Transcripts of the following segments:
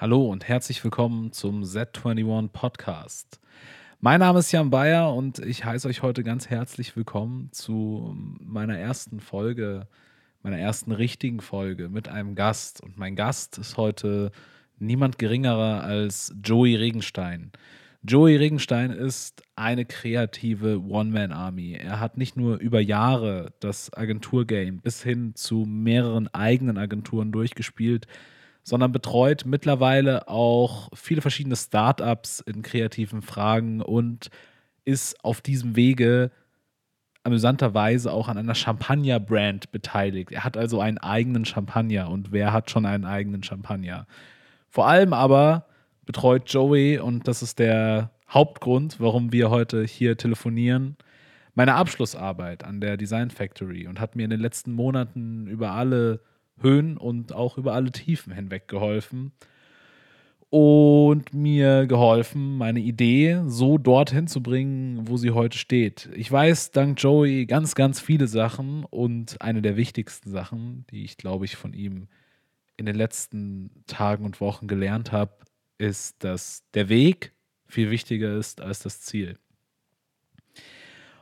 Hallo und herzlich willkommen zum Z21 Podcast. Mein Name ist Jan Bayer und ich heiße euch heute ganz herzlich willkommen zu meiner ersten Folge, meiner ersten richtigen Folge mit einem Gast. Und mein Gast ist heute niemand geringerer als Joey Regenstein. Joey Regenstein ist eine kreative One-Man-Army. Er hat nicht nur über Jahre das Agenturgame bis hin zu mehreren eigenen Agenturen durchgespielt, sondern betreut mittlerweile auch viele verschiedene Startups in kreativen Fragen und ist auf diesem Wege amüsanterweise auch an einer Champagner-Brand beteiligt. Er hat also einen eigenen Champagner und wer hat schon einen eigenen Champagner? Vor allem aber betreut Joey, und das ist der Hauptgrund, warum wir heute hier telefonieren, meine Abschlussarbeit an der Design Factory und hat mir in den letzten Monaten über alle Höhen und auch über alle Tiefen hinweg geholfen und mir geholfen, meine Idee so dorthin zu bringen, wo sie heute steht. Ich weiß dank Joey ganz, ganz viele Sachen und eine der wichtigsten Sachen, die ich glaube ich von ihm in den letzten Tagen und Wochen gelernt habe, ist, dass der Weg viel wichtiger ist als das Ziel.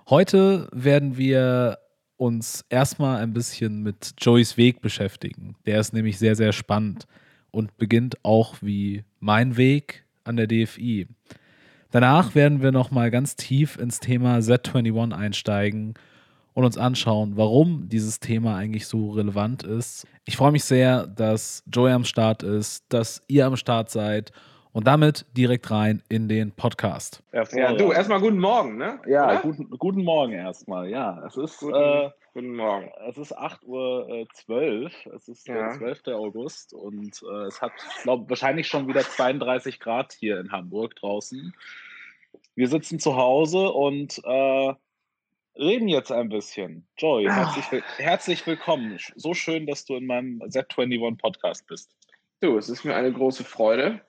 Heute werden wir uns erstmal ein bisschen mit Joeys Weg beschäftigen. Der ist nämlich sehr, sehr spannend und beginnt auch wie mein Weg an der DFI. Danach werden wir nochmal ganz tief ins Thema Z21 einsteigen und uns anschauen, warum dieses Thema eigentlich so relevant ist. Ich freue mich sehr, dass Joey am Start ist, dass ihr am Start seid und damit direkt rein in den Podcast. Ja, du, erstmal guten Morgen, ne? Ja, guten, guten, Morgen erstmal, ja. Es ist, guten, äh, guten Morgen. Es ist 8.12 Uhr, 12. es ist ja. der 12. August und äh, es hat, ich glaube, wahrscheinlich schon wieder 32 Grad hier in Hamburg draußen. Wir sitzen zu Hause und äh, reden jetzt ein bisschen. Joy, ah. herzlich, herzlich willkommen. So schön, dass du in meinem Z21 Podcast bist. Du, es ist mir eine große Freude.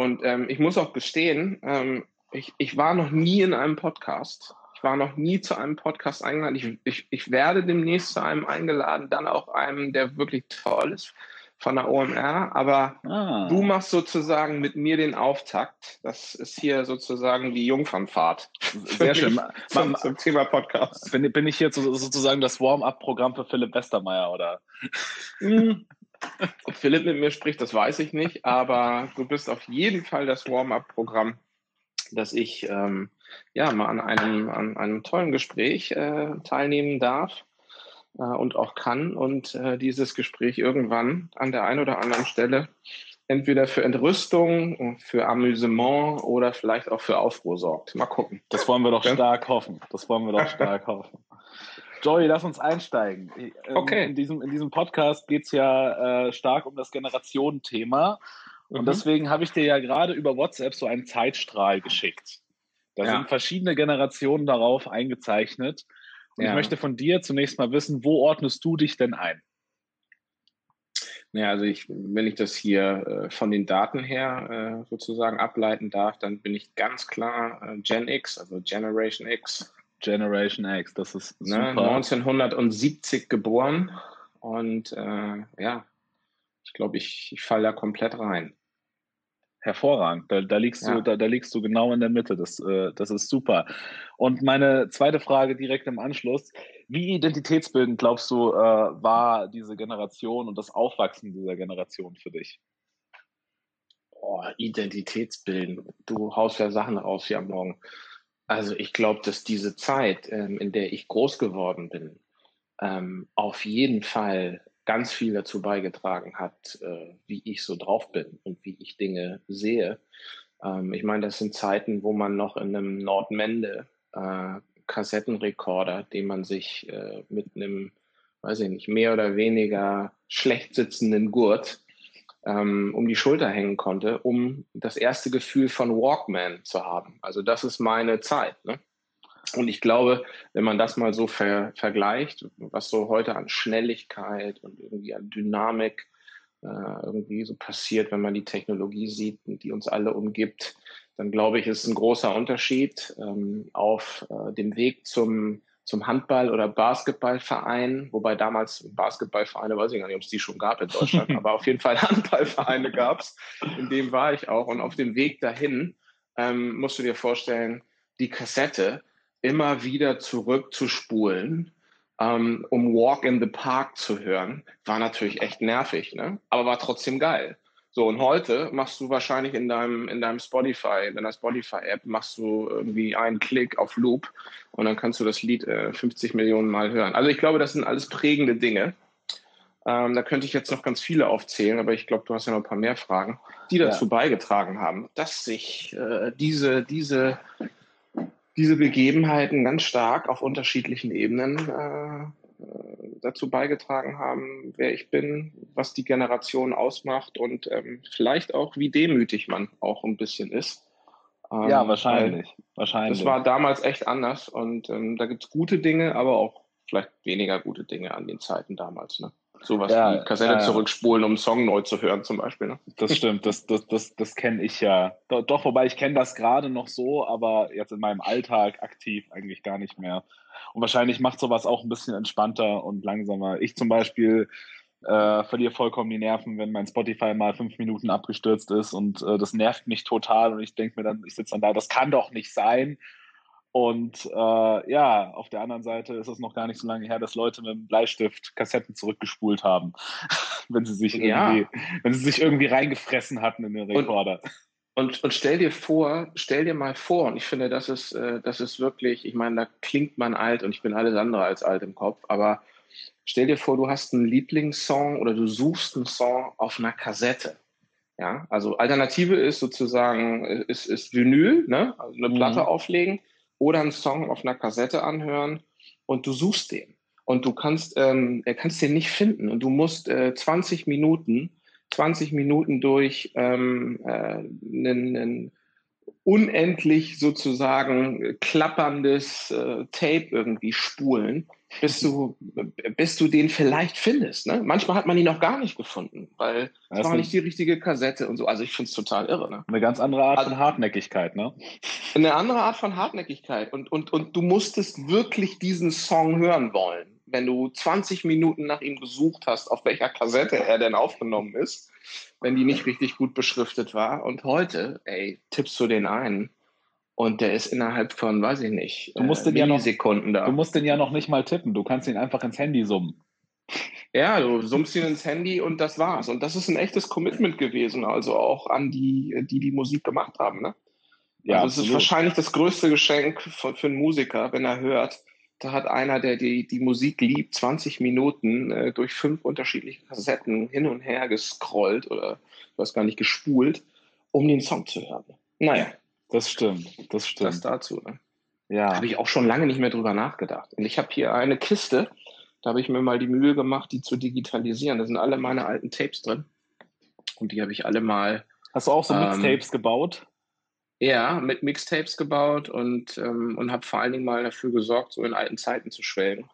Und ähm, ich muss auch gestehen, ähm, ich, ich war noch nie in einem Podcast. Ich war noch nie zu einem Podcast eingeladen. Ich, ich, ich werde demnächst zu einem eingeladen, dann auch einem, der wirklich toll ist von der OMR. Aber ah. du machst sozusagen mit mir den Auftakt. Das ist hier sozusagen die Jungfernfahrt. Sehr schön. zum, zum, Thema Podcast. Bin, bin ich hier sozusagen das Warm-up-Programm für Philipp Westermeier, oder? Ob Philipp mit mir spricht, das weiß ich nicht, aber du bist auf jeden Fall das Warm-up-Programm, dass ich ähm, ja mal an einem, an einem tollen Gespräch äh, teilnehmen darf äh, und auch kann und äh, dieses Gespräch irgendwann an der einen oder anderen Stelle entweder für Entrüstung, für Amüsement oder vielleicht auch für Aufruhr sorgt. Mal gucken. Das wollen wir doch stark hoffen. Das wollen wir doch stark hoffen. Joey, lass uns einsteigen. Ähm, okay. In, diesem, in diesem Podcast geht es ja äh, stark um das Generationenthema. Und mhm. deswegen habe ich dir ja gerade über WhatsApp so einen Zeitstrahl geschickt. Da ja. sind verschiedene Generationen darauf eingezeichnet. Und ja. ich möchte von dir zunächst mal wissen, wo ordnest du dich denn ein? Naja, also ich, wenn ich das hier äh, von den Daten her äh, sozusagen ableiten darf, dann bin ich ganz klar äh, Gen X, also Generation X. Generation X, das ist ne, super. Ne, 1970 geboren und äh, ja, ich glaube, ich, ich falle da komplett rein. Hervorragend. Da, da liegst ja. du, da, da, liegst du genau in der Mitte. Das, äh, das ist super. Und meine zweite Frage direkt im Anschluss: Wie identitätsbildend glaubst du, äh, war diese Generation und das Aufwachsen dieser Generation für dich? Oh, identitätsbildend. Du haust ja Sachen raus hier am Morgen. Also ich glaube, dass diese Zeit, ähm, in der ich groß geworden bin, ähm, auf jeden Fall ganz viel dazu beigetragen hat, äh, wie ich so drauf bin und wie ich Dinge sehe. Ähm, ich meine, das sind Zeiten, wo man noch in einem Nordmende äh, Kassettenrekorder, den man sich äh, mit einem, weiß ich nicht, mehr oder weniger schlecht sitzenden Gurt ähm, um die Schulter hängen konnte, um das erste Gefühl von Walkman zu haben. Also das ist meine Zeit. Ne? Und ich glaube, wenn man das mal so ver vergleicht, was so heute an Schnelligkeit und irgendwie an Dynamik äh, irgendwie so passiert, wenn man die Technologie sieht, die uns alle umgibt, dann glaube ich, ist ein großer Unterschied ähm, auf äh, dem Weg zum zum Handball- oder Basketballverein, wobei damals Basketballvereine, weiß ich gar nicht, ob es die schon gab in Deutschland, aber auf jeden Fall Handballvereine gab es. In dem war ich auch. Und auf dem Weg dahin ähm, musst du dir vorstellen, die Kassette immer wieder zurückzuspulen, ähm, um Walk in the Park zu hören, war natürlich echt nervig, ne? aber war trotzdem geil. So, und heute machst du wahrscheinlich in deinem, in deinem Spotify, in deiner Spotify-App, machst du irgendwie einen Klick auf Loop und dann kannst du das Lied äh, 50 Millionen Mal hören. Also ich glaube, das sind alles prägende Dinge. Ähm, da könnte ich jetzt noch ganz viele aufzählen, aber ich glaube, du hast ja noch ein paar mehr Fragen, die dazu ja. beigetragen haben, dass sich äh, diese, diese, diese Begebenheiten ganz stark auf unterschiedlichen Ebenen äh, dazu beigetragen haben, wer ich bin, was die Generation ausmacht und ähm, vielleicht auch, wie demütig man auch ein bisschen ist. Ähm, ja, wahrscheinlich. wahrscheinlich. Das war damals echt anders und ähm, da gibt es gute Dinge, aber auch vielleicht weniger gute Dinge an den Zeiten damals. Ne? Sowas ja, wie Kassette ja, zurückspulen, um einen Song neu zu hören, zum Beispiel. Ne? Das stimmt, das, das, das, das kenne ich ja. Doch, doch wobei ich kenne das gerade noch so, aber jetzt in meinem Alltag aktiv eigentlich gar nicht mehr. Und wahrscheinlich macht sowas auch ein bisschen entspannter und langsamer. Ich zum Beispiel äh, verliere vollkommen die Nerven, wenn mein Spotify mal fünf Minuten abgestürzt ist und äh, das nervt mich total und ich denke mir dann, ich sitze dann da, das kann doch nicht sein. Und äh, ja, auf der anderen Seite ist es noch gar nicht so lange her, dass Leute mit dem Bleistift Kassetten zurückgespult haben, wenn sie sich ja. irgendwie, wenn sie sich irgendwie reingefressen hatten in den Rekorder. Und, und, und, stell dir vor, stell dir mal vor, und ich finde, das ist, äh, das ist wirklich, ich meine, da klingt man alt und ich bin alles andere als alt im Kopf, aber stell dir vor, du hast einen Lieblingssong oder du suchst einen Song auf einer Kassette. Ja, also Alternative ist sozusagen, ist, ist Vinyl, ne? also eine mhm. Platte auflegen oder einen Song auf einer Kassette anhören und du suchst den. Und du kannst, ähm, kannst den nicht finden. Und du musst äh, 20 Minuten, 20 Minuten durch ähm, äh, einen, unendlich sozusagen klapperndes äh, Tape irgendwie spulen, bis du, bis du den vielleicht findest. Ne? Manchmal hat man ihn noch gar nicht gefunden, weil es war nicht die richtige Kassette und so. Also ich finde es total irre. Ne? Eine ganz andere Art also, von Hartnäckigkeit, ne? Eine andere Art von Hartnäckigkeit. Und, und, und du musstest wirklich diesen Song hören wollen. Wenn du 20 Minuten nach ihm gesucht hast, auf welcher Kassette er denn aufgenommen ist, wenn die nicht richtig gut beschriftet war. Und heute, ey, tippst du den ein und der ist innerhalb von, weiß ich nicht, du musst äh, ja noch, da. Du musst den ja noch nicht mal tippen, du kannst ihn einfach ins Handy summen. Ja, du summst ihn ins Handy und das war's. Und das ist ein echtes Commitment gewesen, also auch an die, die die Musik gemacht haben. Ne? Ja, also es ist wahrscheinlich das größte Geschenk für, für einen Musiker, wenn er hört, da hat einer, der die, die Musik liebt, 20 Minuten äh, durch fünf unterschiedliche Kassetten hin und her gescrollt oder ich weiß gar nicht, gespult, um den Song zu hören. Naja. Das stimmt, das stimmt. Das dazu. Ne? Ja. Habe ich auch schon lange nicht mehr drüber nachgedacht. Und ich habe hier eine Kiste, da habe ich mir mal die Mühe gemacht, die zu digitalisieren. Da sind alle meine alten Tapes drin. Und die habe ich alle mal. Hast du auch so Mixtapes ähm, gebaut? Ja, mit Mixtapes gebaut und, ähm, und habe vor allen Dingen mal dafür gesorgt, so in alten Zeiten zu schwelgen.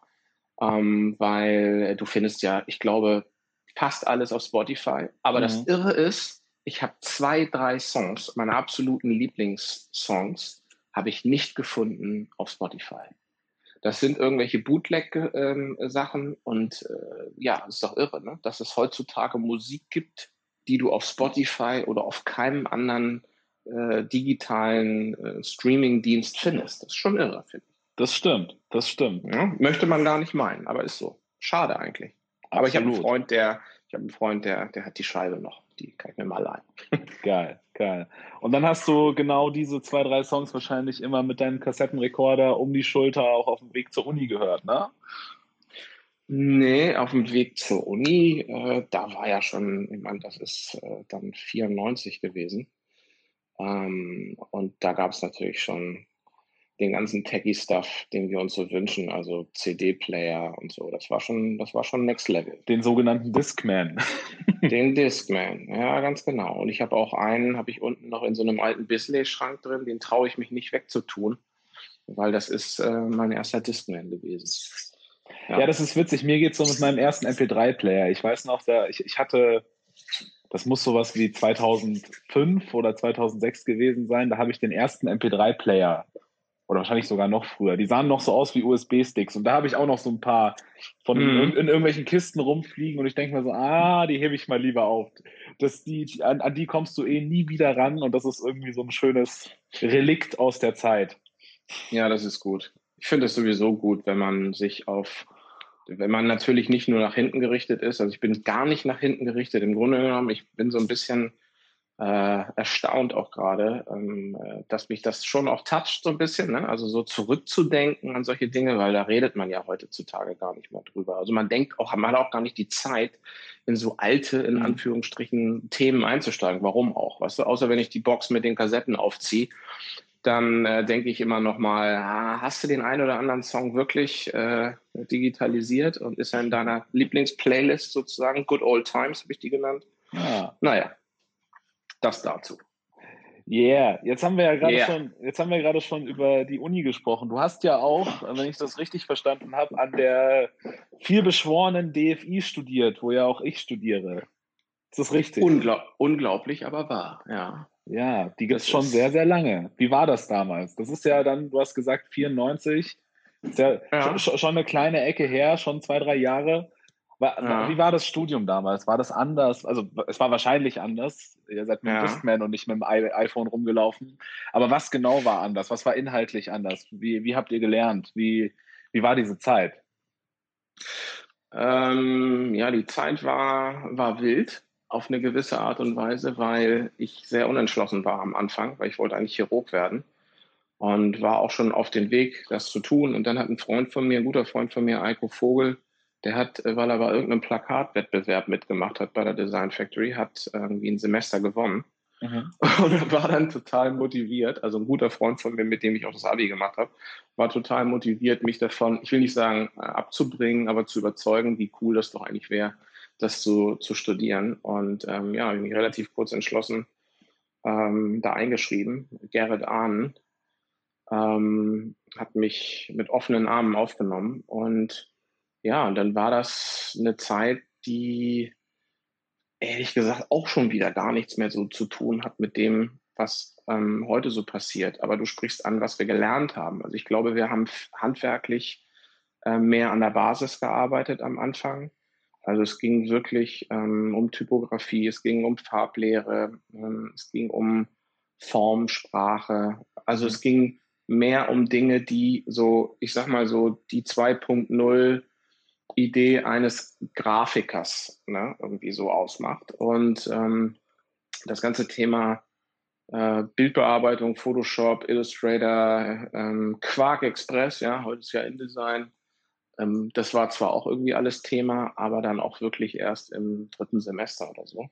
Ähm, weil du findest ja, ich glaube, fast alles auf Spotify. Aber mhm. das Irre ist, ich habe zwei, drei Songs, meine absoluten Lieblingssongs, habe ich nicht gefunden auf Spotify. Das sind irgendwelche Bootleg-Sachen ähm, und äh, ja, ist doch irre, ne? dass es heutzutage Musik gibt, die du auf Spotify oder auf keinem anderen äh, digitalen äh, Streaming-Dienst findest. Das ist schon irre, finde ich. Das stimmt, das stimmt. Ja, möchte man gar nicht meinen, aber ist so. Schade eigentlich. Absolut. Aber ich habe einen Freund, der, ich habe einen Freund, der, der hat die Scheibe noch. Die kann ich mir mal leihen. geil, geil. Und dann hast du genau diese zwei, drei Songs wahrscheinlich immer mit deinem Kassettenrekorder um die Schulter auch auf dem Weg zur Uni gehört, ne? Nee, auf dem Weg zur Uni, äh, da war ja schon, ich meine, das ist äh, dann 94 gewesen. Ähm, und da gab es natürlich schon den ganzen Techie-Stuff, den wir uns so wünschen, also CD-Player und so. Das war schon, das war schon Next Level. Den sogenannten Discman. den Discman, ja, ganz genau. Und ich habe auch einen, habe ich unten noch in so einem alten Bisley-Schrank drin, den traue ich mich nicht wegzutun, weil das ist äh, mein erster Discman gewesen. Ja. ja, das ist witzig. Mir geht es so mit meinem ersten MP3-Player. Ich weiß noch, da, ich, ich hatte das muss sowas wie 2005 oder 2006 gewesen sein. Da habe ich den ersten MP3-Player oder wahrscheinlich sogar noch früher. Die sahen noch so aus wie USB-Sticks und da habe ich auch noch so ein paar von mhm. in, in, irgendwelchen Kisten rumfliegen und ich denke mir so, ah, die hebe ich mal lieber auf. Das, die, an, an die kommst du eh nie wieder ran und das ist irgendwie so ein schönes Relikt aus der Zeit. Ja, das ist gut. Ich finde es sowieso gut, wenn man sich auf, wenn man natürlich nicht nur nach hinten gerichtet ist. Also ich bin gar nicht nach hinten gerichtet. Im Grunde genommen, ich bin so ein bisschen äh, erstaunt auch gerade, ähm, äh, dass mich das schon auch toucht so ein bisschen, ne? also so zurückzudenken an solche Dinge, weil da redet man ja heutzutage gar nicht mehr drüber. Also man denkt auch, man hat auch gar nicht die Zeit, in so alte, in mhm. Anführungsstrichen, Themen einzusteigen. Warum auch? Weißt du, außer wenn ich die Box mit den Kassetten aufziehe, dann äh, denke ich immer noch mal, ah, hast du den einen oder anderen Song wirklich äh, digitalisiert und ist er in deiner Lieblingsplaylist sozusagen? Good Old Times habe ich die genannt. Ja. Naja, das dazu. Yeah, jetzt haben wir ja gerade yeah. schon, jetzt haben wir gerade schon über die Uni gesprochen. Du hast ja auch, wenn ich das richtig verstanden habe, an der vielbeschworenen DFI studiert, wo ja auch ich studiere. Ist das richtig? Unglaub, unglaublich, aber wahr, ja. Ja, die gibt es schon sehr, sehr lange. Wie war das damals? Das ist ja dann, du hast gesagt, 94. Ist ja, ja. Schon, schon eine kleine Ecke her, schon zwei, drei Jahre. War, ja. Wie war das Studium damals? War das anders? Also es war wahrscheinlich anders. Ihr seid mit ja. dem Discman und nicht mit dem iPhone rumgelaufen. Aber was genau war anders? Was war inhaltlich anders? Wie, wie habt ihr gelernt? Wie, wie war diese Zeit? Ähm, ja, die Zeit war, war wild auf eine gewisse Art und Weise, weil ich sehr unentschlossen war am Anfang, weil ich wollte eigentlich Chirurg werden und war auch schon auf dem Weg, das zu tun. Und dann hat ein Freund von mir, ein guter Freund von mir, Eiko Vogel, der hat, äh, weil er bei irgendeinem Plakatwettbewerb mitgemacht hat bei der Design Factory, hat irgendwie ein Semester gewonnen. Mhm. Und war dann total motiviert, also ein guter Freund von mir, mit dem ich auch das Abi gemacht habe, war total motiviert, mich davon, ich will nicht sagen äh, abzubringen, aber zu überzeugen, wie cool das doch eigentlich wäre, das zu, zu studieren. Und ähm, ja, ich mich relativ kurz entschlossen, ähm, da eingeschrieben. Gerrit Ahnen ähm, hat mich mit offenen Armen aufgenommen und ja, und dann war das eine Zeit, die ehrlich gesagt auch schon wieder gar nichts mehr so zu tun hat mit dem, was ähm, heute so passiert. Aber du sprichst an, was wir gelernt haben. Also ich glaube, wir haben handwerklich äh, mehr an der Basis gearbeitet am Anfang. Also es ging wirklich ähm, um Typografie, es ging um Farblehre, ähm, es ging um Formsprache. Also es ging mehr um Dinge, die so, ich sag mal so, die 2.0 Idee eines Grafikers ne, irgendwie so ausmacht. Und ähm, das ganze Thema äh, Bildbearbeitung, Photoshop, Illustrator, ähm, Quark Express, ja, heute ist ja InDesign. Ähm, das war zwar auch irgendwie alles Thema, aber dann auch wirklich erst im dritten Semester oder so.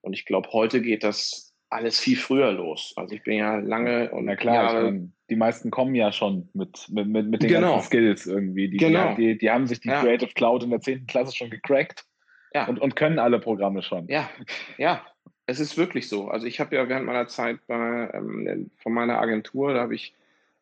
Und ich glaube, heute geht das alles viel früher los. Also ich bin ja lange und Na klar, Jahre, meine, die meisten kommen ja schon mit, mit, mit, mit den genau. ganzen Skills irgendwie. Die, genau. die, die, die haben sich die ja. Creative Cloud in der 10. Klasse schon gecrackt ja. und, und können alle Programme schon. Ja, ja. Es ist wirklich so. Also ich habe ja während meiner Zeit bei, ähm, von meiner Agentur, da habe ich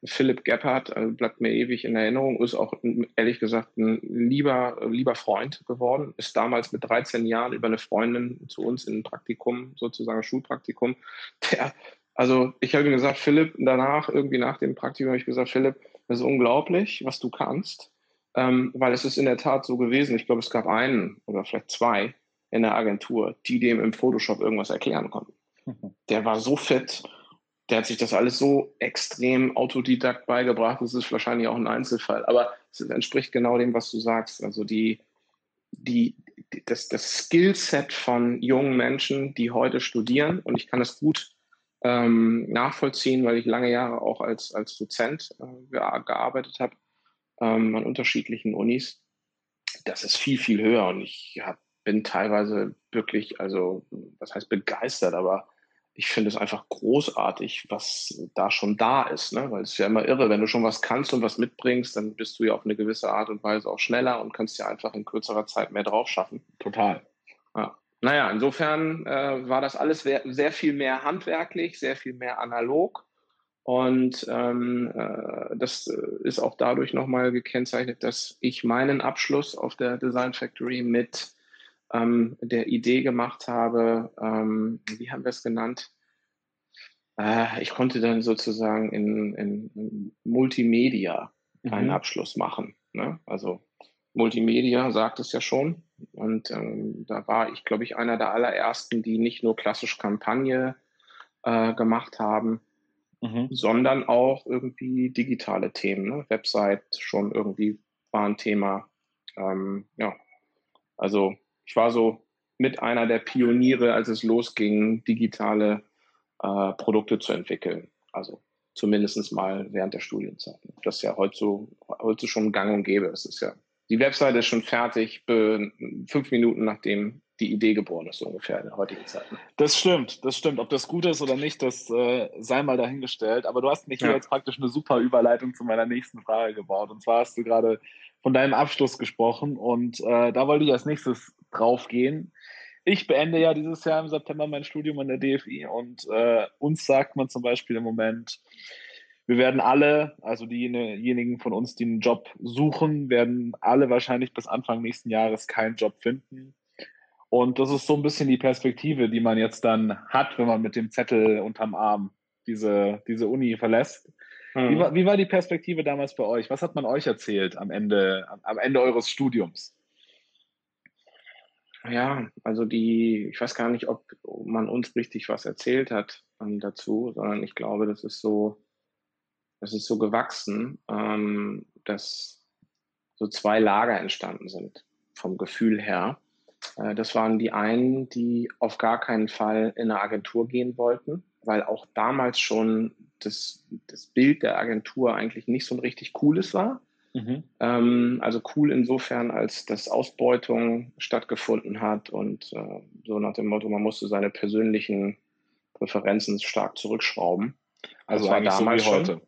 Philipp Gebhardt, also bleibt mir ewig in Erinnerung, ist auch ehrlich gesagt ein lieber, lieber Freund geworden, ist damals mit 13 Jahren über eine Freundin zu uns in ein Praktikum, sozusagen Schulpraktikum, der, also ich habe ihm gesagt, Philipp, danach, irgendwie nach dem Praktikum habe ich gesagt, Philipp, das ist unglaublich, was du kannst, ähm, weil es ist in der Tat so gewesen, ich glaube, es gab einen oder vielleicht zwei in der Agentur, die dem im Photoshop irgendwas erklären konnten. Mhm. Der war so fit der hat sich das alles so extrem autodidakt beigebracht. Das ist wahrscheinlich auch ein Einzelfall. Aber es entspricht genau dem, was du sagst. Also die, die, das, das Skillset von jungen Menschen, die heute studieren, und ich kann das gut ähm, nachvollziehen, weil ich lange Jahre auch als, als Dozent äh, gearbeitet habe ähm, an unterschiedlichen Unis. Das ist viel, viel höher. Und ich hab, bin teilweise wirklich, also, was heißt begeistert, aber ich finde es einfach großartig, was da schon da ist, ne? weil es ist ja immer irre, wenn du schon was kannst und was mitbringst, dann bist du ja auf eine gewisse Art und Weise auch schneller und kannst ja einfach in kürzerer Zeit mehr drauf schaffen. Total. Ja. Naja, insofern äh, war das alles sehr, viel mehr handwerklich, sehr viel mehr analog. Und ähm, äh, das äh, ist auch dadurch nochmal gekennzeichnet, dass ich meinen Abschluss auf der Design Factory mit ähm, der Idee gemacht habe, ähm, wie haben wir es genannt? äh, ich konnte dann sozusagen in, in, in Multimedia einen mhm. Abschluss machen. Ne? Also Multimedia sagt es ja schon. Und ähm, da war ich, glaube ich, einer der allerersten, die nicht nur klassisch Kampagne äh, gemacht haben, mhm. sondern auch irgendwie digitale Themen. Ne? Website schon irgendwie war ein Thema. Ähm, ja, also ich war so mit einer der Pioniere, als es losging, digitale äh, Produkte zu entwickeln. Also zumindest mal während der Studienzeit. Das ist ja heute so, heute schon gang und gäbe. Es ist ja, die Webseite ist schon fertig, fünf Minuten nachdem die Idee geboren ist, so ungefähr in der heutigen Zeit. Das stimmt, das stimmt. Ob das gut ist oder nicht, das äh, sei mal dahingestellt. Aber du hast hier ja. jetzt praktisch eine super Überleitung zu meiner nächsten Frage gebaut. Und zwar hast du gerade von deinem Abschluss gesprochen und äh, da wollte ich als nächstes drauf gehen. Ich beende ja dieses Jahr im September mein Studium an der DFI und äh, uns sagt man zum Beispiel im Moment, wir werden alle, also diejenigen von uns, die einen Job suchen, werden alle wahrscheinlich bis Anfang nächsten Jahres keinen Job finden. Und das ist so ein bisschen die Perspektive, die man jetzt dann hat, wenn man mit dem Zettel unterm Arm diese, diese Uni verlässt. Mhm. Wie, war, wie war die Perspektive damals bei euch? Was hat man euch erzählt am Ende, am Ende eures Studiums? Ja, also die, ich weiß gar nicht, ob man uns richtig was erzählt hat ähm, dazu, sondern ich glaube, das ist so, das ist so gewachsen, ähm, dass so zwei Lager entstanden sind vom Gefühl her. Äh, das waren die einen, die auf gar keinen Fall in eine Agentur gehen wollten, weil auch damals schon das, das Bild der Agentur eigentlich nicht so ein richtig cooles war. Mhm. Ähm, also cool insofern, als dass Ausbeutung stattgefunden hat und äh, so nach dem Motto, man musste seine persönlichen Präferenzen stark zurückschrauben. Also war damals so wie heute. Schon.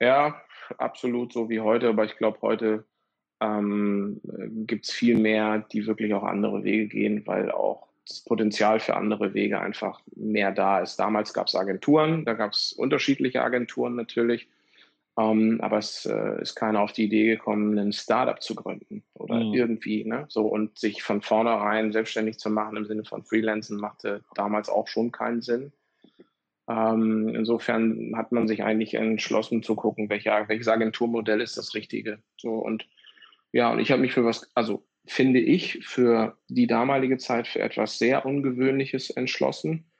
Ja, absolut so wie heute, aber ich glaube, heute ähm, gibt es viel mehr, die wirklich auch andere Wege gehen, weil auch das Potenzial für andere Wege einfach mehr da ist. Damals gab es Agenturen, da gab es unterschiedliche Agenturen natürlich, ähm, aber es äh, ist keiner auf die Idee gekommen, ein Startup zu gründen oder mhm. irgendwie, ne? So und sich von vornherein selbstständig zu machen im Sinne von Freelancen machte damals auch schon keinen Sinn. Ähm, insofern hat man sich eigentlich entschlossen zu gucken, welcher, welches Agenturmodell ist das richtige. So und ja, und ich habe mich für was, also finde ich, für die damalige Zeit für etwas sehr Ungewöhnliches entschlossen.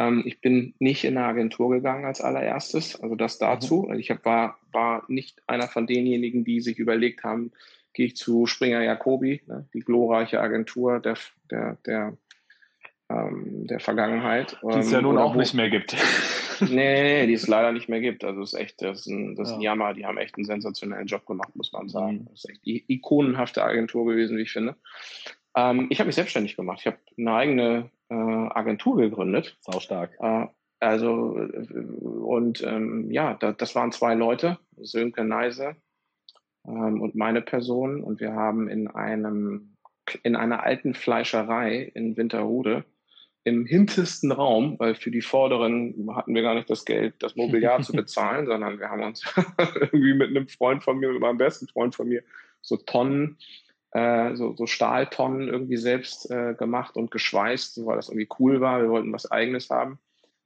Ähm, ich bin nicht in eine Agentur gegangen als allererstes, also das dazu. Mhm. Ich hab, war, war nicht einer von denjenigen, die sich überlegt haben, gehe ich zu Springer Jacobi, ne, die glorreiche Agentur der, der, der, ähm, der Vergangenheit. Die es ja ähm, nun auch wo, nicht mehr gibt. nee, die es leider nicht mehr gibt. Also es ist echt, das ist, ein, das ist ein Jammer. Die haben echt einen sensationellen Job gemacht, muss man sagen. Mhm. Das ist echt die ikonenhafte Agentur gewesen, wie ich finde. Ähm, ich habe mich selbstständig gemacht. Ich habe eine eigene äh, Agentur gegründet. Sau stark. Äh, also, äh, und ähm, ja, da, das waren zwei Leute, Sönke Neise ähm, und meine Person. Und wir haben in einem, in einer alten Fleischerei in Winterhude im hintersten Raum, weil für die Vorderen hatten wir gar nicht das Geld, das Mobiliar zu bezahlen, sondern wir haben uns irgendwie mit einem Freund von mir, mit meinem besten Freund von mir, so Tonnen, äh, so, so Stahltonnen irgendwie selbst äh, gemacht und geschweißt, weil das irgendwie cool war. Wir wollten was Eigenes haben.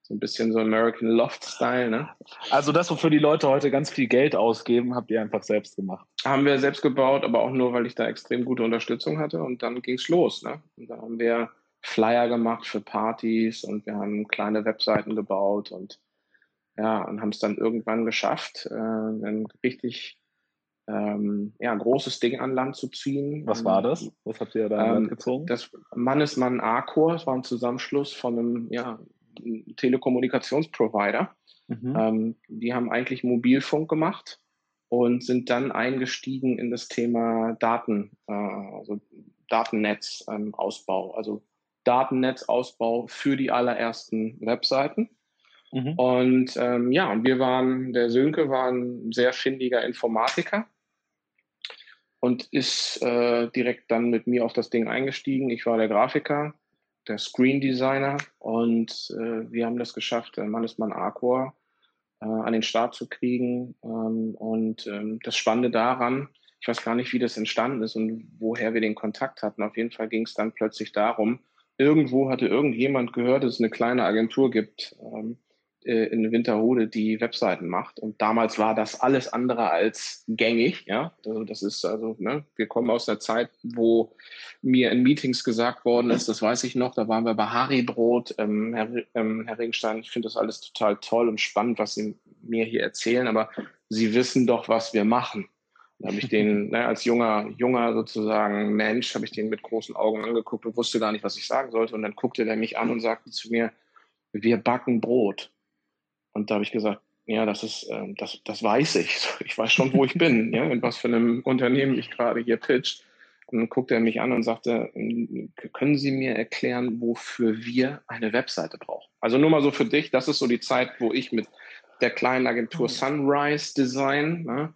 So ein bisschen so American Loft-Style, ne? Also das, wofür die Leute heute ganz viel Geld ausgeben, habt ihr einfach selbst gemacht. Haben wir selbst gebaut, aber auch nur, weil ich da extrem gute Unterstützung hatte und dann ging's los, ne? Und da haben wir Flyer gemacht für Partys und wir haben kleine Webseiten gebaut und ja, und haben es dann irgendwann geschafft, äh, ein richtig ähm, ja, ein großes Ding an Land zu ziehen. Was war das? Was habt ihr da an ähm, Land gezogen? Das Mannesmann Arcor, das war ein Zusammenschluss von einem ja, Telekommunikationsprovider. Mhm. Ähm, die haben eigentlich Mobilfunk gemacht und sind dann eingestiegen in das Thema Daten, äh, also Datennetzausbau. also Datennetzausbau für die allerersten Webseiten. Mhm. Und ähm, ja, und wir waren, der Sönke war ein sehr findiger Informatiker und ist äh, direkt dann mit mir auf das Ding eingestiegen. Ich war der Grafiker, der Screen Designer und äh, wir haben das geschafft, äh, Mannesmann Arcor äh, an den Start zu kriegen. Ähm, und ähm, das Spannende daran, ich weiß gar nicht, wie das entstanden ist und woher wir den Kontakt hatten. Auf jeden Fall ging es dann plötzlich darum, irgendwo hatte irgendjemand gehört, dass es eine kleine Agentur gibt, ähm, äh, in Winterhude die Webseiten macht. Und damals war das alles andere als gängig. Ja, also das ist also, ne, wir kommen aus der Zeit, wo mir in Meetings gesagt worden ist, das weiß ich noch, da waren wir bei Haribrot, ähm, Herr, ähm, Herr Ringstein, ich finde das alles total toll und spannend, was Sie mir hier erzählen, aber Sie wissen doch, was wir machen. Da habe ich den ne, als junger, junger sozusagen Mensch, habe ich den mit großen Augen angeguckt und wusste gar nicht, was ich sagen sollte. Und dann guckte er mich an und sagte zu mir, wir backen Brot. Und da habe ich gesagt, ja, das ist, äh, das, das weiß ich. Ich weiß schon, wo ich bin, ja, in was für einem Unternehmen ich gerade hier pitch. Und dann guckte er mich an und sagte, ähm, können Sie mir erklären, wofür wir eine Webseite brauchen? Also nur mal so für dich, das ist so die Zeit, wo ich mit der kleinen Agentur Sunrise Design ne,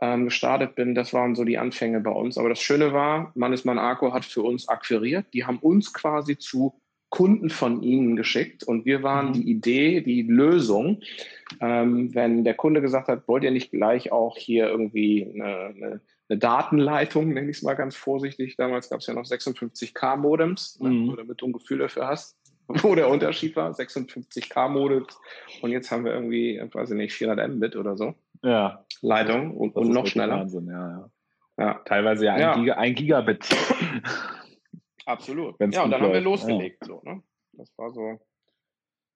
ähm, gestartet bin. Das waren so die Anfänge bei uns. Aber das Schöne war, Mannesmann Arco hat für uns akquiriert. Die haben uns quasi zu Kunden von ihnen geschickt und wir waren mhm. die Idee, die Lösung. Ähm, wenn der Kunde gesagt hat, wollt ihr nicht gleich auch hier irgendwie eine, eine, eine Datenleitung, nenne ich es mal ganz vorsichtig, damals gab es ja noch 56K Modems, ne, mhm. damit du ein Gefühl dafür hast, wo der Unterschied war, 56K Modems und jetzt haben wir irgendwie, weiß ich nicht, 400 Mbit oder so. Ja. Leitung und, und noch schneller. Wahnsinn, ja, ja. ja. Teilweise ja ein, ja. Giga, ein Gigabit. Absolut. Wenn's ja, und dann haben wir losgelegt. Ja. So, ne? Das war so,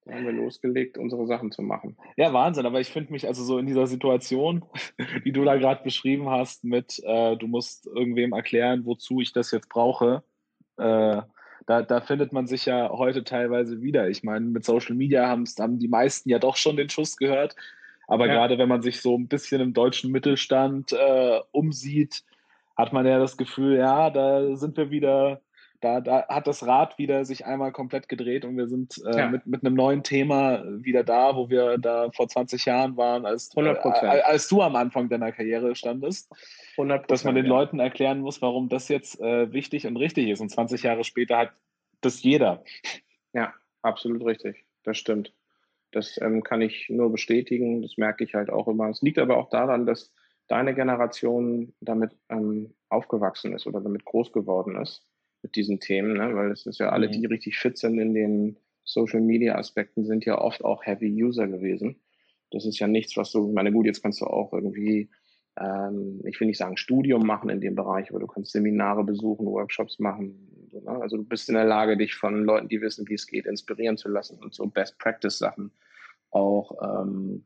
dann haben wir losgelegt, unsere Sachen zu machen. Ja, Wahnsinn. Aber ich finde mich also so in dieser Situation, die du da gerade beschrieben hast, mit äh, du musst irgendwem erklären, wozu ich das jetzt brauche. Äh, da, da findet man sich ja heute teilweise wieder. Ich meine, mit Social Media haben die meisten ja doch schon den Schuss gehört. Aber ja. gerade wenn man sich so ein bisschen im deutschen Mittelstand äh, umsieht, hat man ja das Gefühl, ja, da sind wir wieder da, da hat das Rad wieder sich einmal komplett gedreht und wir sind äh, ja. mit, mit einem neuen Thema wieder da, wo wir da vor 20 Jahren waren, als, äh, als du am Anfang deiner Karriere standest. dass man den ja. Leuten erklären muss, warum das jetzt äh, wichtig und richtig ist. Und 20 Jahre später hat das jeder. Ja, absolut richtig. Das stimmt. Das ähm, kann ich nur bestätigen. Das merke ich halt auch immer. Es liegt aber auch daran, dass deine Generation damit ähm, aufgewachsen ist oder damit groß geworden ist mit diesen Themen, ne? weil es ist ja alle, die mhm. richtig fit sind in den Social Media Aspekten, sind ja oft auch Heavy User gewesen. Das ist ja nichts, was du, ich meine, gut, jetzt kannst du auch irgendwie, ähm, ich will nicht sagen Studium machen in dem Bereich, aber du kannst Seminare besuchen, Workshops machen. So, ne? Also du bist in der Lage, dich von Leuten, die wissen, wie es geht, inspirieren zu lassen und so Best Practice Sachen auch ähm,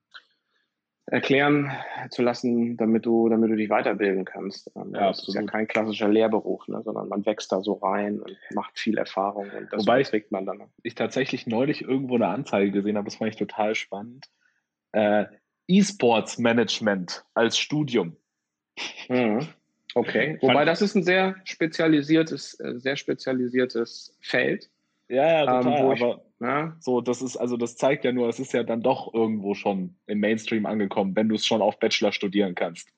erklären zu lassen, damit du, damit du dich weiterbilden kannst. Ähm, ja, das ist ja kein klassischer Lehrberuf, ne, sondern man wächst da so rein und macht viel Erfahrung und das Wobei trägt man dann. Ich tatsächlich neulich irgendwo eine Anzeige gesehen habe, das fand ich total spannend. Äh, E-Sports Management als Studium. Mhm. Okay. Wobei das ist ein sehr spezialisiertes, äh, sehr spezialisiertes Feld. Ja, ja, total. Ähm, ich, aber ja? so, das ist, also das zeigt ja nur, es ist ja dann doch irgendwo schon im Mainstream angekommen, wenn du es schon auf Bachelor studieren kannst.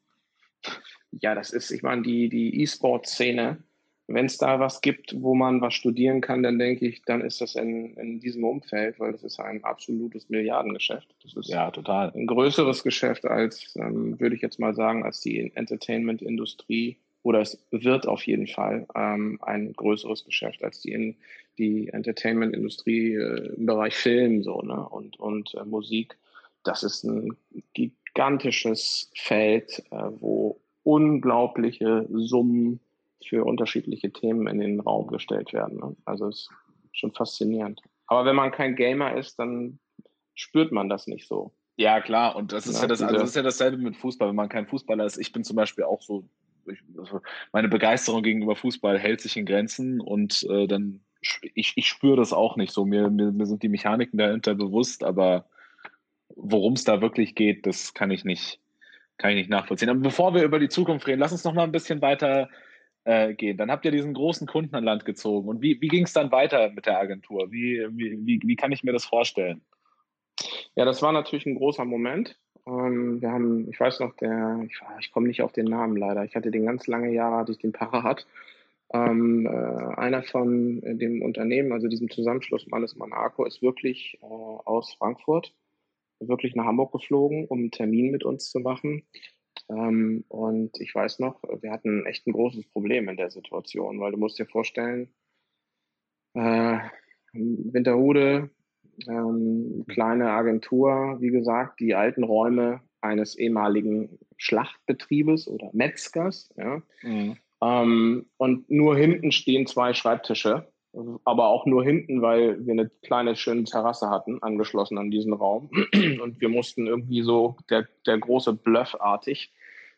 Ja, das ist, ich meine, die, die E-Sport-Szene, wenn es da was gibt, wo man was studieren kann, dann denke ich, dann ist das in, in diesem Umfeld, weil das ist ein absolutes Milliardengeschäft. Das ist ja total ein größeres Geschäft als, ähm, würde ich jetzt mal sagen, als die Entertainment-Industrie oder es wird auf jeden Fall ähm, ein größeres Geschäft als die, in, die Entertainment-Industrie äh, im Bereich Film so, ne? und, und äh, Musik. Das ist ein gigantisches Feld, äh, wo unglaubliche Summen für unterschiedliche Themen in den Raum gestellt werden. Ne? Also es ist schon faszinierend. Aber wenn man kein Gamer ist, dann spürt man das nicht so. Ja, klar. Und das ist ja, ja das, also das ist ja dasselbe mit Fußball, wenn man kein Fußballer ist. Ich bin zum Beispiel auch so also meine Begeisterung gegenüber Fußball hält sich in Grenzen und äh, dann ich, ich spüre das auch nicht so. Mir, mir, mir sind die Mechaniken dahinter bewusst, aber worum es da wirklich geht, das kann ich nicht, kann ich nicht nachvollziehen. Aber bevor wir über die Zukunft reden, lass uns noch mal ein bisschen weiter äh, gehen. Dann habt ihr diesen großen Kunden an Land gezogen. Und wie, wie ging es dann weiter mit der Agentur? Wie, wie, wie, wie kann ich mir das vorstellen? Ja, das war natürlich ein großer Moment. Ähm, wir haben, ich weiß noch, der, ich, ich komme nicht auf den Namen leider. Ich hatte den ganz lange Jahre, hatte ich den parat. Ähm, äh, einer von äh, dem Unternehmen, also diesem Zusammenschluss Mannesmann Arco, ist wirklich äh, aus Frankfurt, wirklich nach Hamburg geflogen, um einen Termin mit uns zu machen. Ähm, und ich weiß noch, wir hatten echt ein großes Problem in der Situation, weil du musst dir vorstellen, äh, Winterhude Ähm, kleine Agentur, wie gesagt, die alten Räume eines ehemaligen Schlachtbetriebes oder Metzgers. Ja. Mhm. Ähm, und nur hinten stehen zwei Schreibtische, aber auch nur hinten, weil wir eine kleine schöne Terrasse hatten, angeschlossen an diesen Raum. Und wir mussten irgendwie so, der, der große Bluffartig,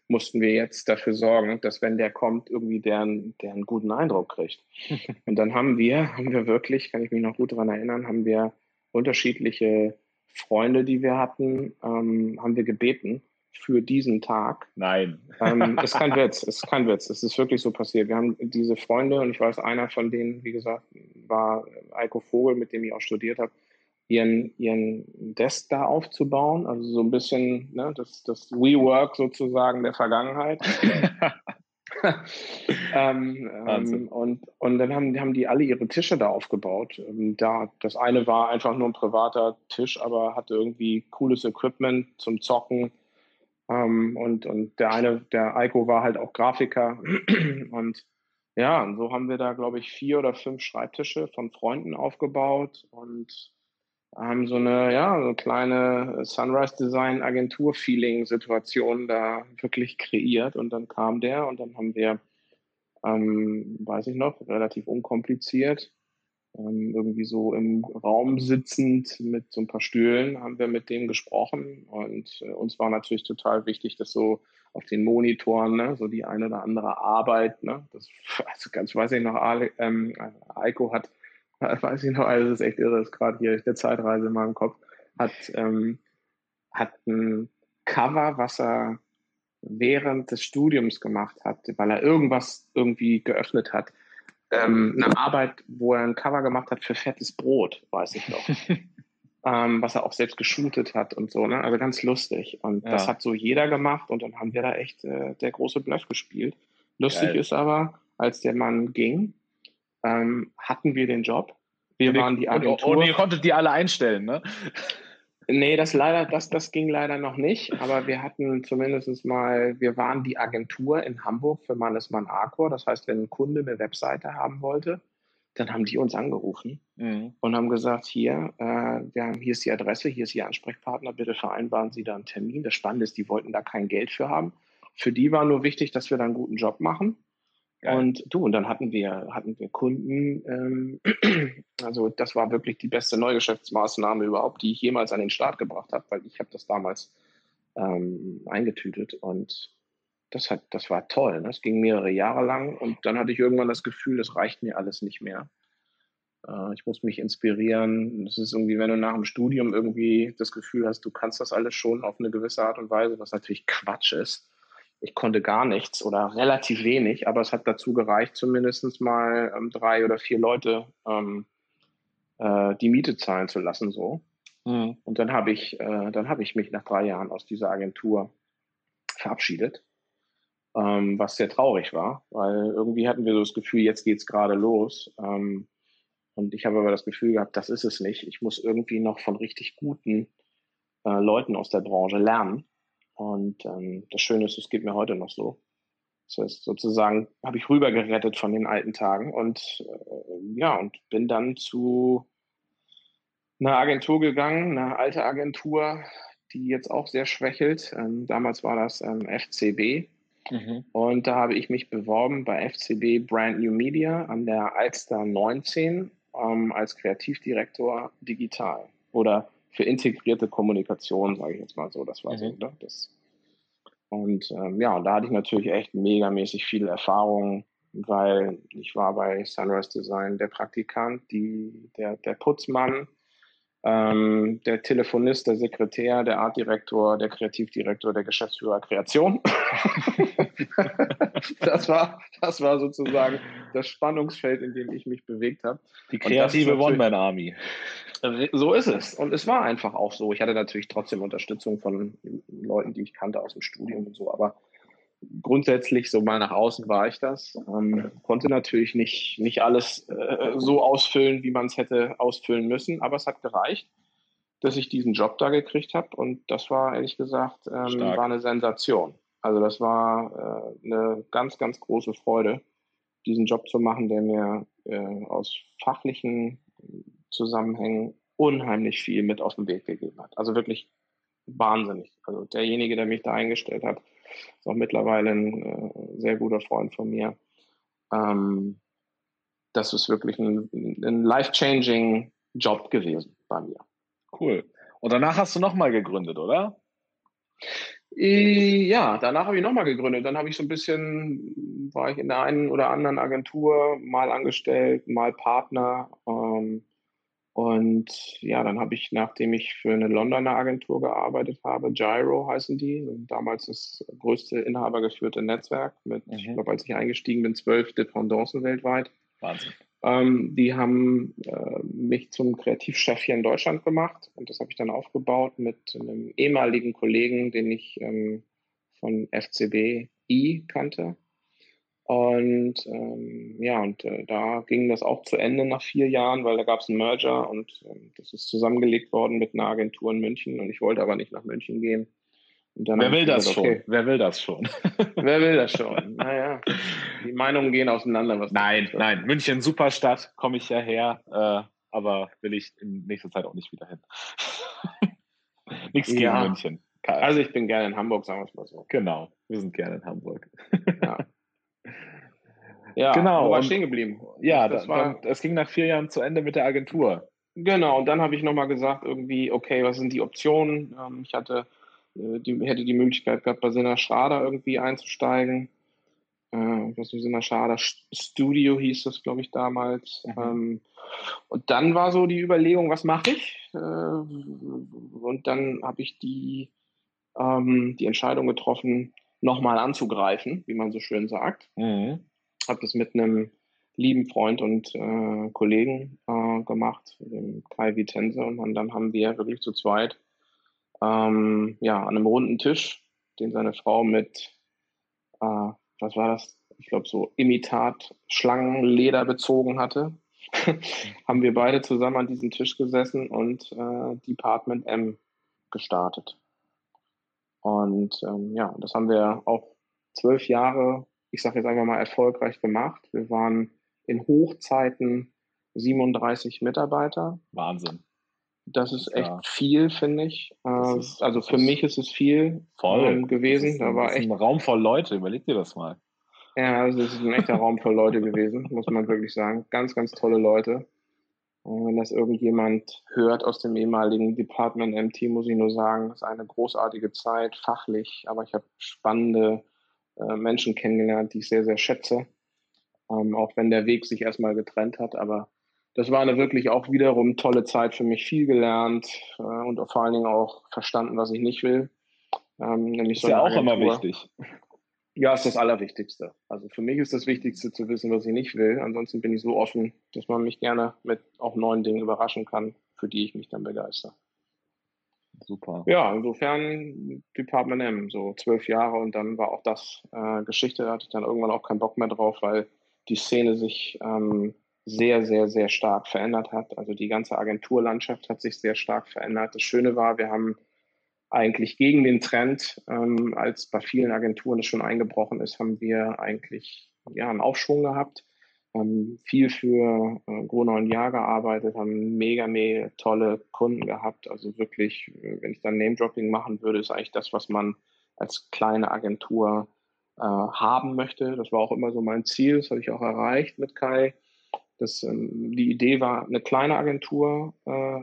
mussten wir jetzt dafür sorgen, dass wenn der kommt, irgendwie der, der einen guten Eindruck kriegt. Und dann haben wir, haben wir wirklich, kann ich mich noch gut daran erinnern, haben wir unterschiedliche Freunde, die wir hatten, ähm, haben wir gebeten für diesen Tag. Nein. Ähm, ist kein Witz, ist kein Witz. Es ist wirklich so passiert. Wir haben diese Freunde und ich weiß, einer von denen, wie gesagt, war Eiko Vogel, mit dem ich auch studiert habe, ihren, ihren Desk da aufzubauen. Also so ein bisschen ne, das, das WeWork sozusagen der Vergangenheit. ähm, ähm, und, und dann haben, haben die alle ihre Tische da aufgebaut. Ähm, da, das eine war einfach nur ein privater Tisch, aber hatte irgendwie cooles Equipment zum Zocken. Ähm, und, und der eine, der Eiko war halt auch Grafiker. und ja, und so haben wir da, glaube ich, vier oder fünf Schreibtische von Freunden aufgebaut und haben so eine, ja, so eine kleine Sunrise Design Agentur Feeling Situation da wirklich kreiert und dann kam der und dann haben wir, ähm, weiß ich noch, relativ unkompliziert, ähm, irgendwie so im Raum sitzend mit so ein paar Stühlen haben wir mit dem gesprochen und äh, uns war natürlich total wichtig, dass so auf den Monitoren, ne, so die eine oder andere Arbeit, ne, das, also ganz weiß ich noch, Ale, ähm, Eiko hat weiß ich noch, also das ist echt irre, ist gerade hier der Zeitreise in meinem Kopf, hat, ähm, hat ein Cover, was er während des Studiums gemacht hat, weil er irgendwas irgendwie geöffnet hat. Ähm, eine Arbeit, wo er ein Cover gemacht hat für fettes Brot, weiß ich noch. ähm, was er auch selbst geshootet hat und so, ne? Also ganz lustig. Und ja. das hat so jeder gemacht und dann haben wir da echt äh, der große Bluff gespielt. Lustig Geil. ist aber, als der Mann ging, ähm, hatten wir den Job. Wir und waren die Agentur. Und, und ihr konntet die alle einstellen, ne? Nee, das leider, das, das ging leider noch nicht, aber wir hatten zumindest mal, wir waren die Agentur in Hamburg für Mannesmann Arcor. Das heißt, wenn ein Kunde eine Webseite haben wollte, dann haben die uns angerufen mhm. und haben gesagt, hier, äh, wir haben, hier ist die Adresse, hier ist Ihr Ansprechpartner, bitte vereinbaren Sie da einen Termin. Das Spannende ist, die wollten da kein Geld für haben. Für die war nur wichtig, dass wir da einen guten Job machen. Und du, und dann hatten wir, hatten wir Kunden, ähm, also das war wirklich die beste Neugeschäftsmaßnahme überhaupt, die ich jemals an den Start gebracht habe, weil ich habe das damals ähm, eingetütet und das hat, das war toll. Ne? Das ging mehrere Jahre lang und dann hatte ich irgendwann das Gefühl, das reicht mir alles nicht mehr. Äh, ich muss mich inspirieren. Das ist irgendwie, wenn du nach dem Studium irgendwie das Gefühl hast, du kannst das alles schon auf eine gewisse Art und Weise, was natürlich Quatsch ist ich konnte gar nichts oder relativ wenig, aber es hat dazu gereicht, zumindest mal ähm, drei oder vier Leute ähm, äh, die Miete zahlen zu lassen. So. Mhm. Und dann habe ich, äh, dann habe ich mich nach drei Jahren aus dieser Agentur verabschiedet, ähm, was sehr traurig war, weil irgendwie hatten wir so das Gefühl, jetzt geht's gerade los. Ähm, und ich habe aber das Gefühl gehabt, das ist es nicht. Ich muss irgendwie noch von richtig guten äh, Leuten aus der Branche lernen. Und ähm, das Schöne ist, es geht mir heute noch so. Das heißt, sozusagen habe ich rübergerettet von den alten Tagen und äh, ja, und bin dann zu einer Agentur gegangen, eine alte Agentur, die jetzt auch sehr schwächelt. Ähm, damals war das ähm, FCB. Mhm. Und da habe ich mich beworben bei FCB Brand New Media an der Alster 19 ähm, als Kreativdirektor digital. Oder für integrierte Kommunikation, sage ich jetzt mal so. Das war mhm. so, ne? Das, und ähm, ja, da hatte ich natürlich echt megamäßig viel Erfahrung, weil ich war bei Sunrise Design der Praktikant, die, der, der Putzmann, ähm, der Telefonist, der Sekretär, der Artdirektor, der Kreativdirektor, der Geschäftsführer Kreation. das, war, das war sozusagen das Spannungsfeld, in dem ich mich bewegt habe. Die kreative One-Man-Army. So ist es. Und es war einfach auch so. Ich hatte natürlich trotzdem Unterstützung von Leuten, die ich kannte aus dem Studium und so, aber grundsätzlich so mal nach außen war ich das. Ähm, konnte natürlich nicht, nicht alles äh, so ausfüllen, wie man es hätte ausfüllen müssen, aber es hat gereicht, dass ich diesen Job da gekriegt habe und das war ehrlich gesagt ähm, war eine Sensation. Also das war äh, eine ganz, ganz große Freude, diesen Job zu machen, der mir äh, aus fachlichen Zusammenhängen unheimlich viel mit auf den Weg gegeben hat. Also wirklich wahnsinnig. Also derjenige, der mich da eingestellt hat, ist auch mittlerweile ein äh, sehr guter Freund von mir. Ähm, das ist wirklich ein, ein life-changing Job gewesen bei mir. Cool. Und danach hast du nochmal gegründet, oder? Ja, danach habe ich nochmal gegründet. Dann habe ich so ein bisschen, war ich in der einen oder anderen Agentur, mal angestellt, mal Partner. Ähm, und ja, dann habe ich, nachdem ich für eine Londoner Agentur gearbeitet habe, Gyro heißen die, damals das größte inhabergeführte Netzwerk mit, mhm. ich glaube, als ich eingestiegen bin, zwölf Dependancen weltweit. Wahnsinn. Ähm, die haben äh, mich zum Kreativchef hier in Deutschland gemacht und das habe ich dann aufgebaut mit einem ehemaligen Kollegen, den ich ähm, von FCBI kannte. Und ähm, ja, und äh, da ging das auch zu Ende nach vier Jahren, weil da gab es einen Merger und äh, das ist zusammengelegt worden mit einer Agentur in München und ich wollte aber nicht nach München gehen. Wer will das gesagt, okay, schon? Wer will das schon? Wer will das schon? Naja, die Meinungen gehen auseinander. Was nein, nein. München, super Stadt, komme ich ja her, äh, aber will ich in nächster Zeit auch nicht wieder hin. Nichts gegen ja. München. Also ich bin gerne in Hamburg, sagen wir es mal so. Genau, wir sind gerne in Hamburg. Ja. Ja, genau. Wo war stehen geblieben? Ja, das, das war. Es ging nach vier Jahren zu Ende mit der Agentur. Genau, und dann habe ich nochmal gesagt, irgendwie, okay, was sind die Optionen? Ähm, ich hatte, äh, die, hätte die Möglichkeit gehabt, bei Sinner Schrader irgendwie einzusteigen. Äh, was Sinner Schrader Studio hieß das, glaube ich, damals. Mhm. Ähm, und dann war so die Überlegung, was mache ich? Äh, und dann habe ich die, ähm, die Entscheidung getroffen, nochmal anzugreifen, wie man so schön sagt. Mhm habe das mit einem lieben Freund und äh, Kollegen äh, gemacht, dem Kai Vitense. Und dann haben wir wirklich zu zweit ähm, ja, an einem runden Tisch, den seine Frau mit, äh, was war das? Ich glaube, so Imitat Schlangenleder bezogen hatte, haben wir beide zusammen an diesem Tisch gesessen und äh, Department M gestartet. Und ähm, ja, das haben wir auch zwölf Jahre ich sage jetzt einfach mal, erfolgreich gemacht. Wir waren in Hochzeiten 37 Mitarbeiter. Wahnsinn. Das ist echt ja. viel, finde ich. Äh, ist, also für mich ist es viel voll ähm, gewesen. Das ist, da war das echt ein Raum voll Leute. Überleg dir das mal. Ja, also es ist ein echter Raum voll Leute gewesen, muss man wirklich sagen. Ganz, ganz tolle Leute. Wenn das irgendjemand hört aus dem ehemaligen Department MT, muss ich nur sagen, es ist eine großartige Zeit, fachlich, aber ich habe spannende äh, Menschen kennengelernt, die ich sehr, sehr schätze. Ähm, auch wenn der Weg sich erstmal getrennt hat. Aber das war eine wirklich auch wiederum tolle Zeit für mich, viel gelernt äh, und vor allen Dingen auch verstanden, was ich nicht will. Ähm, nämlich ist so ja auch Agentur. immer wichtig. Ja, ist das Allerwichtigste. Also für mich ist das Wichtigste zu wissen, was ich nicht will. Ansonsten bin ich so offen, dass man mich gerne mit auch neuen Dingen überraschen kann, für die ich mich dann begeister. Super. Ja, insofern Department M, so zwölf Jahre und dann war auch das äh, Geschichte. Da hatte ich dann irgendwann auch keinen Bock mehr drauf, weil die Szene sich ähm, sehr, sehr, sehr stark verändert hat. Also die ganze Agenturlandschaft hat sich sehr stark verändert. Das Schöne war, wir haben eigentlich gegen den Trend, ähm, als bei vielen Agenturen es schon eingebrochen ist, haben wir eigentlich ja, einen Aufschwung gehabt haben viel für äh, Gruner und Jahr gearbeitet, haben mega, mega tolle Kunden gehabt. Also wirklich, äh, wenn ich dann Name-Dropping machen würde, ist eigentlich das, was man als kleine Agentur äh, haben möchte. Das war auch immer so mein Ziel, das habe ich auch erreicht mit Kai. Das, ähm, die Idee war, eine kleine Agentur äh,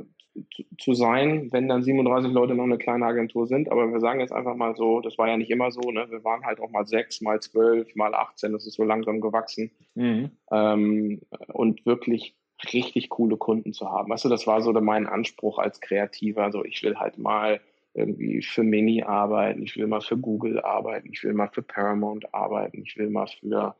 zu sein, wenn dann 37 Leute noch eine kleine Agentur sind. Aber wir sagen jetzt einfach mal so, das war ja nicht immer so, ne? Wir waren halt auch mal sechs, mal zwölf, mal 18, das ist so langsam gewachsen. Mhm. Ähm, und wirklich richtig coole Kunden zu haben. Weißt du, das war so mein Anspruch als Kreativer. Also ich will halt mal irgendwie für Mini arbeiten, ich will mal für Google arbeiten, ich will mal für Paramount arbeiten, ich will mal für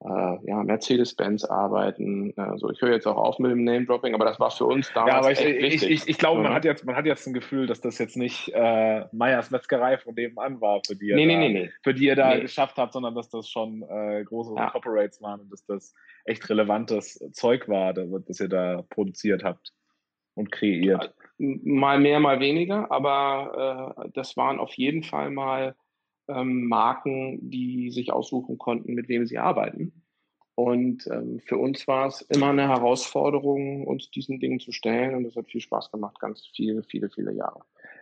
äh, ja, Mercedes-Benz arbeiten. Also ich höre jetzt auch auf mit dem Name-Dropping, aber das war für uns damals ja, aber ich, ich, ich, ich, glaube, man hat jetzt, man hat jetzt ein Gefühl, dass das jetzt nicht äh, Meyers Metzgerei von nebenan war, für die ihr nee, da, nee, nee, für die ihr da geschafft habt, sondern dass das schon äh, große ja. Corporates waren und dass das echt relevantes Zeug war, das ihr da produziert habt und kreiert. Mal mehr, mal weniger, aber äh, das waren auf jeden Fall mal ähm, Marken, die sich aussuchen konnten, mit wem sie arbeiten. Und ähm, für uns war es immer eine Herausforderung, uns diesen Dingen zu stellen. Und das hat viel Spaß gemacht, ganz viele, viele, viele Jahre.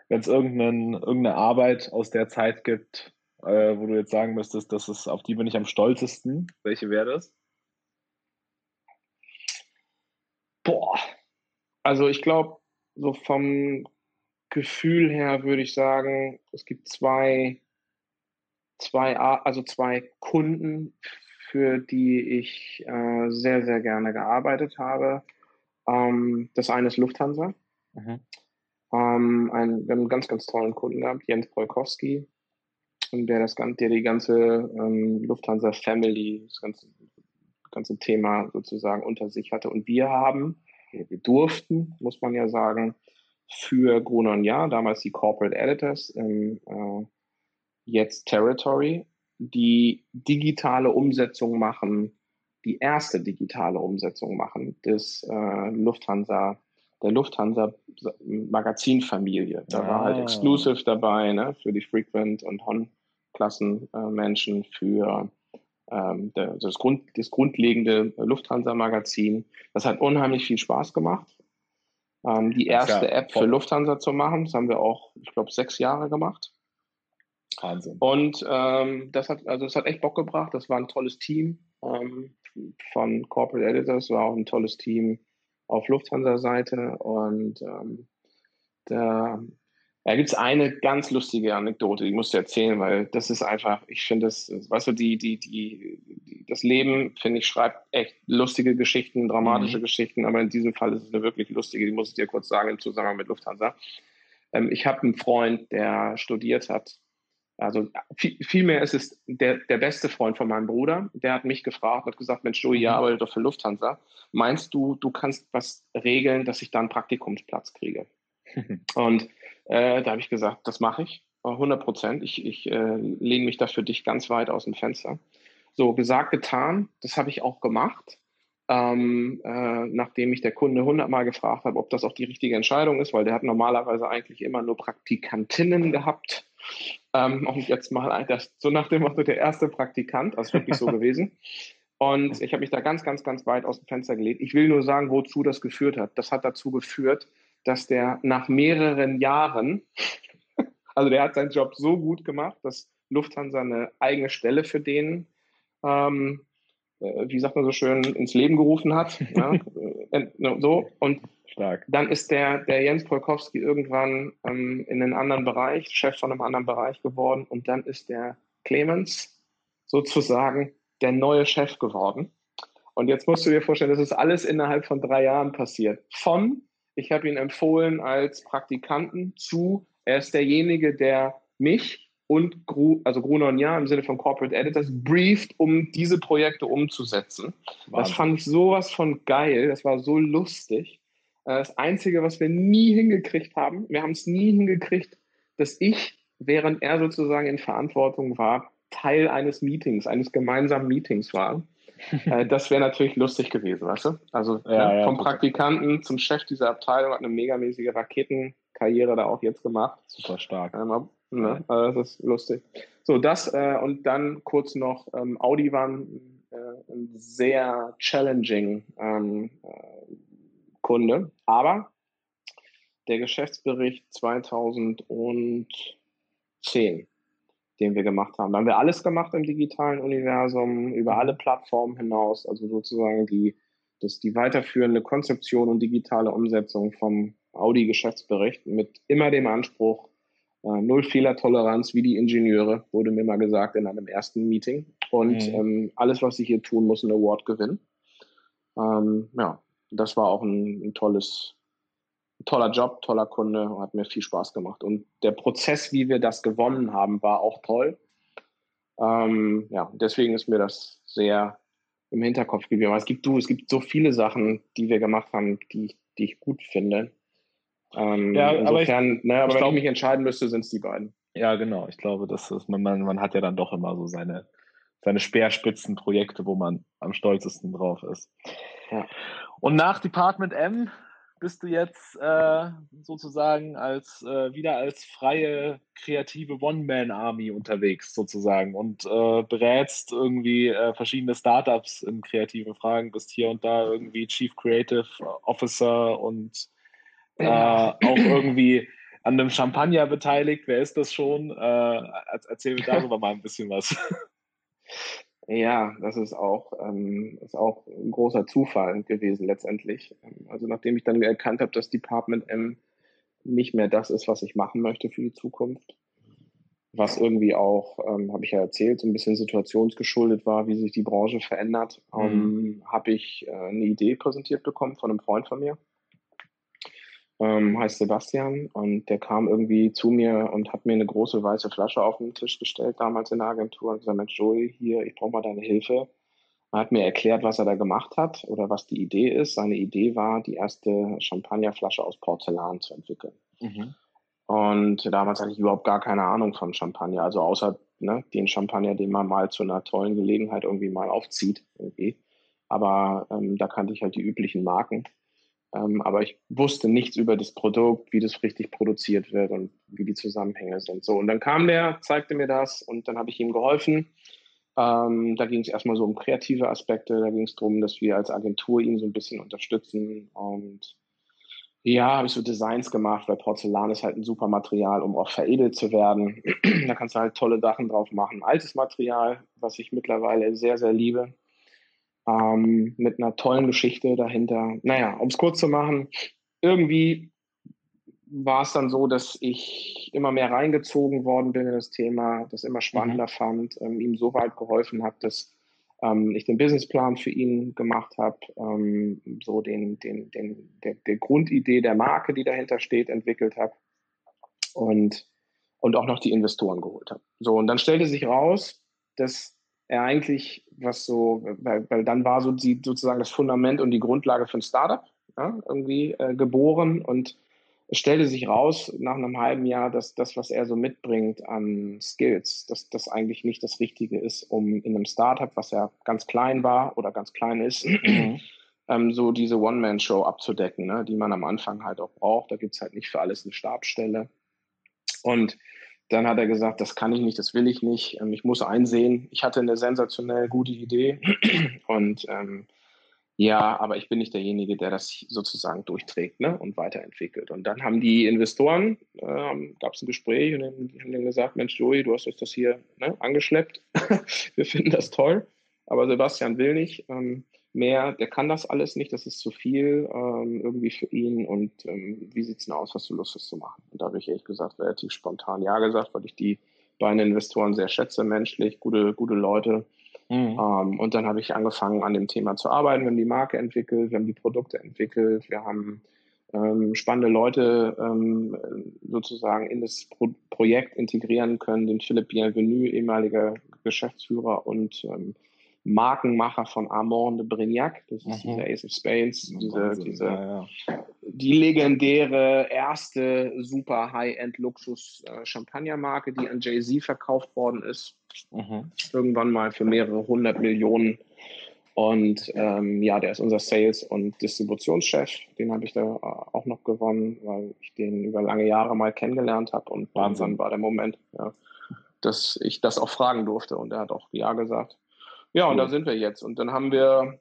Wenn es irgendeine Arbeit aus der Zeit gibt, äh, wo du jetzt sagen müsstest, das ist, auf die bin ich am stolzesten, welche wäre das? Boah, also ich glaube, so vom Gefühl her würde ich sagen, es gibt zwei, zwei, also zwei Kunden, für die ich äh, sehr, sehr gerne gearbeitet habe. Ähm, das eine ist Lufthansa. Mhm. Ähm, ein, wir haben einen ganz, ganz tollen Kunden gehabt, Jens Polkowski, der das der die ganze ähm, Lufthansa Family, das ganze, ganze Thema sozusagen unter sich hatte. Und wir haben, wir durften, muss man ja sagen, für Gruner und Jahr, damals die Corporate Editors, im, äh, jetzt Territory, die digitale Umsetzung machen, die erste digitale Umsetzung machen des äh, Lufthansa, der Lufthansa Magazinfamilie. Da ah. war halt ah. Exclusive dabei, ne, für die Frequent und Hon-Klassen äh, Menschen, für ähm, der, das, Grund, das grundlegende Lufthansa Magazin. Das hat unheimlich viel Spaß gemacht. Ähm, die erste ja, App für Lufthansa zu machen, das haben wir auch, ich glaube, sechs Jahre gemacht. Wahnsinn. Und ähm, das hat, also es hat echt Bock gebracht. Das war ein tolles Team ähm, von Corporate Editors, war auch ein tolles Team auf Lufthansa-Seite. Und ähm, da, da gibt es eine ganz lustige Anekdote, die musst du erzählen, weil das ist einfach, ich finde das, weißt du, die, die, die, die das Leben, finde ich, schreibt echt lustige Geschichten, dramatische mhm. Geschichten, aber in diesem Fall ist es eine wirklich lustige, die muss ich dir kurz sagen im Zusammenhang mit Lufthansa. Ähm, ich habe einen Freund, der studiert hat also vielmehr ist es der, der beste Freund von meinem Bruder, der hat mich gefragt, hat gesagt, Mensch, Joey, mhm. arbeitet doch für Lufthansa. Meinst du, du kannst was regeln, dass ich da einen Praktikumsplatz kriege? Und äh, da habe ich gesagt, das mache ich, 100 Prozent. Ich, ich äh, lehne mich da für dich ganz weit aus dem Fenster. So, gesagt, getan, das habe ich auch gemacht. Ähm, äh, nachdem mich der Kunde hundertmal gefragt hat, ob das auch die richtige Entscheidung ist, weil der hat normalerweise eigentlich immer nur Praktikantinnen gehabt ähm, und jetzt mal das, so nach dem Motto der erste Praktikant, das ist wirklich so gewesen. Und ich habe mich da ganz, ganz, ganz weit aus dem Fenster gelegt. Ich will nur sagen, wozu das geführt hat. Das hat dazu geführt, dass der nach mehreren Jahren, also der hat seinen Job so gut gemacht, dass Lufthansa eine eigene Stelle für den, ähm, äh, wie sagt man so schön, ins Leben gerufen hat. ja, äh, so. Und Stark. Dann ist der, der Jens Polkowski irgendwann ähm, in einen anderen Bereich, Chef von einem anderen Bereich geworden und dann ist der Clemens sozusagen der neue Chef geworden. Und jetzt musst du dir vorstellen, das ist alles innerhalb von drei Jahren passiert. Von, ich habe ihn empfohlen als Praktikanten zu, er ist derjenige, der mich und Gru, also Gruner und Jahr im Sinne von Corporate Editors brieft, um diese Projekte umzusetzen. Wahnsinn. Das fand ich sowas von geil, das war so lustig. Äh, das Einzige, was wir nie hingekriegt haben, wir haben es nie hingekriegt, dass ich, während er sozusagen in Verantwortung war, Teil eines Meetings, eines gemeinsamen Meetings war. Äh, das wäre natürlich lustig gewesen, weißt du? Also ja, ne, ja, vom Praktikanten zum Chef dieser Abteilung hat eine megamäßige Raketenkarriere da auch jetzt gemacht. Super stark. Ähm, ne? also das ist lustig. So, das äh, und dann kurz noch, ähm, Audi war ein, äh, ein sehr challenging ähm, äh, Kunde. Aber der Geschäftsbericht 2010, den wir gemacht haben, da haben wir alles gemacht im digitalen Universum, über alle Plattformen hinaus, also sozusagen die, das, die weiterführende Konzeption und digitale Umsetzung vom Audi-Geschäftsbericht mit immer dem Anspruch, äh, null Fehlertoleranz wie die Ingenieure, wurde mir mal gesagt in einem ersten Meeting. Und mhm. ähm, alles, was ich hier tun muss, ein Award gewinnen. Ähm, ja, das war auch ein, ein tolles, toller Job, toller Kunde, hat mir viel Spaß gemacht. Und der Prozess, wie wir das gewonnen haben, war auch toll. Ähm, ja, deswegen ist mir das sehr im Hinterkopf geblieben. Aber es gibt du, es gibt so viele Sachen, die wir gemacht haben, die, die ich gut finde. Ähm, ja, insofern, aber ich, ne, aber ich wenn glaub, ich mich entscheiden müsste, sind es die beiden. Ja, genau. Ich glaube, das ist, man, man hat ja dann doch immer so seine, seine Speerspitzenprojekte, wo man am stolzesten drauf ist. Ja. Und nach Department M bist du jetzt äh, sozusagen als äh, wieder als freie kreative One-Man-Army unterwegs sozusagen und äh, berätst irgendwie äh, verschiedene Startups in kreativen Fragen, bist hier und da irgendwie Chief Creative Officer und äh, auch irgendwie an einem Champagner beteiligt. Wer ist das schon? Äh, erzähl mir darüber mal ein bisschen was. Ja, das ist auch, ähm, ist auch ein großer Zufall gewesen letztendlich. Also nachdem ich dann erkannt habe, dass Department M nicht mehr das ist, was ich machen möchte für die Zukunft, was irgendwie auch, ähm, habe ich ja erzählt, so ein bisschen situationsgeschuldet war, wie sich die Branche verändert, mhm. ähm, habe ich äh, eine Idee präsentiert bekommen von einem Freund von mir ähm, heißt Sebastian und der kam irgendwie zu mir und hat mir eine große weiße Flasche auf den Tisch gestellt, damals in der Agentur und gesagt, Mensch, Joey, hier, ich brauche mal deine Hilfe. Er hat mir erklärt, was er da gemacht hat oder was die Idee ist. Seine Idee war, die erste Champagnerflasche aus Porzellan zu entwickeln. Mhm. Und damals hatte ich überhaupt gar keine Ahnung von Champagner, also außer ne, den Champagner, den man mal zu einer tollen Gelegenheit irgendwie mal aufzieht. Irgendwie. Aber ähm, da kannte ich halt die üblichen Marken. Ähm, aber ich wusste nichts über das Produkt, wie das richtig produziert wird und wie die Zusammenhänge sind. So, und dann kam der, zeigte mir das und dann habe ich ihm geholfen. Ähm, da ging es erstmal so um kreative Aspekte, da ging es darum, dass wir als Agentur ihn so ein bisschen unterstützen. Und ja, habe ich so Designs gemacht, weil Porzellan ist halt ein super Material, um auch veredelt zu werden. da kannst du halt tolle Sachen drauf machen. Altes Material, was ich mittlerweile sehr, sehr liebe ähm, mit einer tollen Geschichte dahinter. Naja, um es kurz zu machen, irgendwie war es dann so, dass ich immer mehr reingezogen worden bin in das Thema, das immer spannender mhm. fand, ähm, ihm so weit geholfen habe, dass ähm, ich den Businessplan für ihn gemacht habe, ähm, so den, den, den, der, der Grundidee der Marke, die dahinter steht, entwickelt habe und, und auch noch die Investoren geholt habe. So, und dann stellte sich raus, dass er eigentlich, was so, weil, weil dann war so die, sozusagen das Fundament und die Grundlage für ein Startup ja, irgendwie äh, geboren und es stellte sich raus nach einem halben Jahr, dass das, was er so mitbringt an Skills, dass das eigentlich nicht das Richtige ist, um in einem Startup, was ja ganz klein war oder ganz klein ist, mhm. ähm, so diese One-Man-Show abzudecken, ne, die man am Anfang halt auch braucht. Da gibt's halt nicht für alles eine Stabstelle. Und dann hat er gesagt, das kann ich nicht, das will ich nicht. Ähm, ich muss einsehen, ich hatte eine sensationell gute Idee und ähm, ja, aber ich bin nicht derjenige, der das sozusagen durchträgt ne, und weiterentwickelt. Und dann haben die Investoren, äh, gab es ein Gespräch und haben dann gesagt, Mensch, Joey, du hast uns das hier ne, angeschleppt. Wir finden das toll, aber Sebastian will nicht. Ähm, mehr, der kann das alles nicht, das ist zu viel ähm, irgendwie für ihn und ähm, wie sieht es denn aus, was du Lust hast zu machen? Und da habe ich ehrlich gesagt relativ spontan Ja gesagt, weil ich die beiden Investoren sehr schätze, menschlich, gute, gute Leute. Mhm. Ähm, und dann habe ich angefangen, an dem Thema zu arbeiten. Wir haben die Marke entwickelt, wir haben die Produkte entwickelt, wir haben ähm, spannende Leute ähm, sozusagen in das Pro Projekt integrieren können, den Philipp Bienvenu, ehemaliger Geschäftsführer und ähm, Markenmacher von Armand de Brignac, das ist mhm. dieser Ace of Spades, diese, diese ja, ja. die legendäre erste super High-End Luxus äh, die an Jay-Z verkauft worden ist. Mhm. Irgendwann mal für mehrere hundert Millionen. Und ähm, ja, der ist unser Sales- und Distributionschef. Den habe ich da äh, auch noch gewonnen, weil ich den über lange Jahre mal kennengelernt habe. Und Wahnsinn war der Moment, ja, dass ich das auch fragen durfte. Und er hat auch Ja gesagt. Ja, und da sind wir jetzt. Und dann haben wir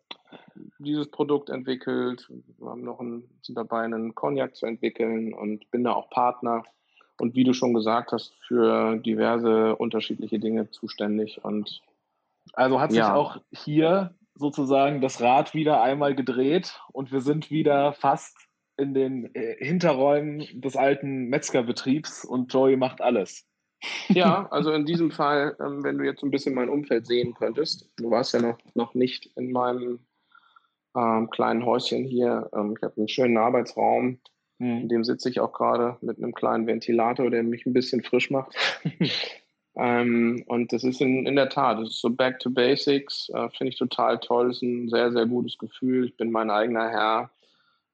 dieses Produkt entwickelt. Wir haben noch einen, sind dabei, einen Cognac zu entwickeln und bin da auch Partner. Und wie du schon gesagt hast, für diverse unterschiedliche Dinge zuständig. Und also hat sich ja. auch hier sozusagen das Rad wieder einmal gedreht und wir sind wieder fast in den äh, Hinterräumen des alten Metzgerbetriebs und Joey macht alles. Ja, also in diesem Fall, ähm, wenn du jetzt ein bisschen mein Umfeld sehen könntest, du warst ja noch, noch nicht in meinem ähm, kleinen Häuschen hier. Ähm, ich habe einen schönen Arbeitsraum, mhm. in dem sitze ich auch gerade mit einem kleinen Ventilator, der mich ein bisschen frisch macht. ähm, und das ist in, in der Tat, das ist so Back to Basics, äh, finde ich total toll, ist ein sehr, sehr gutes Gefühl. Ich bin mein eigener Herr.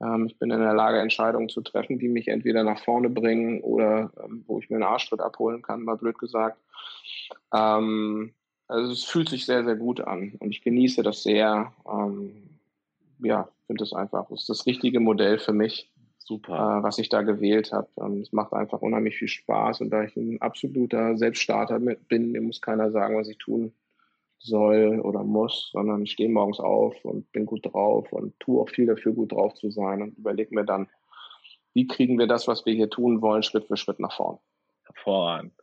Ähm, ich bin in der Lage, Entscheidungen zu treffen, die mich entweder nach vorne bringen oder ähm, wo ich mir einen Arschtritt abholen kann, mal blöd gesagt. Ähm, also es fühlt sich sehr, sehr gut an und ich genieße das sehr. Ähm, ja, finde es einfach, ist das richtige Modell für mich. Super. Äh, was ich da gewählt habe. Ähm, es macht einfach unheimlich viel Spaß und da ich ein absoluter Selbststarter bin, mir muss keiner sagen, was ich tun soll oder muss, sondern ich stehe morgens auf und bin gut drauf und tue auch viel dafür, gut drauf zu sein und überlege mir dann, wie kriegen wir das, was wir hier tun wollen, Schritt für Schritt nach vorn. Hervorragend.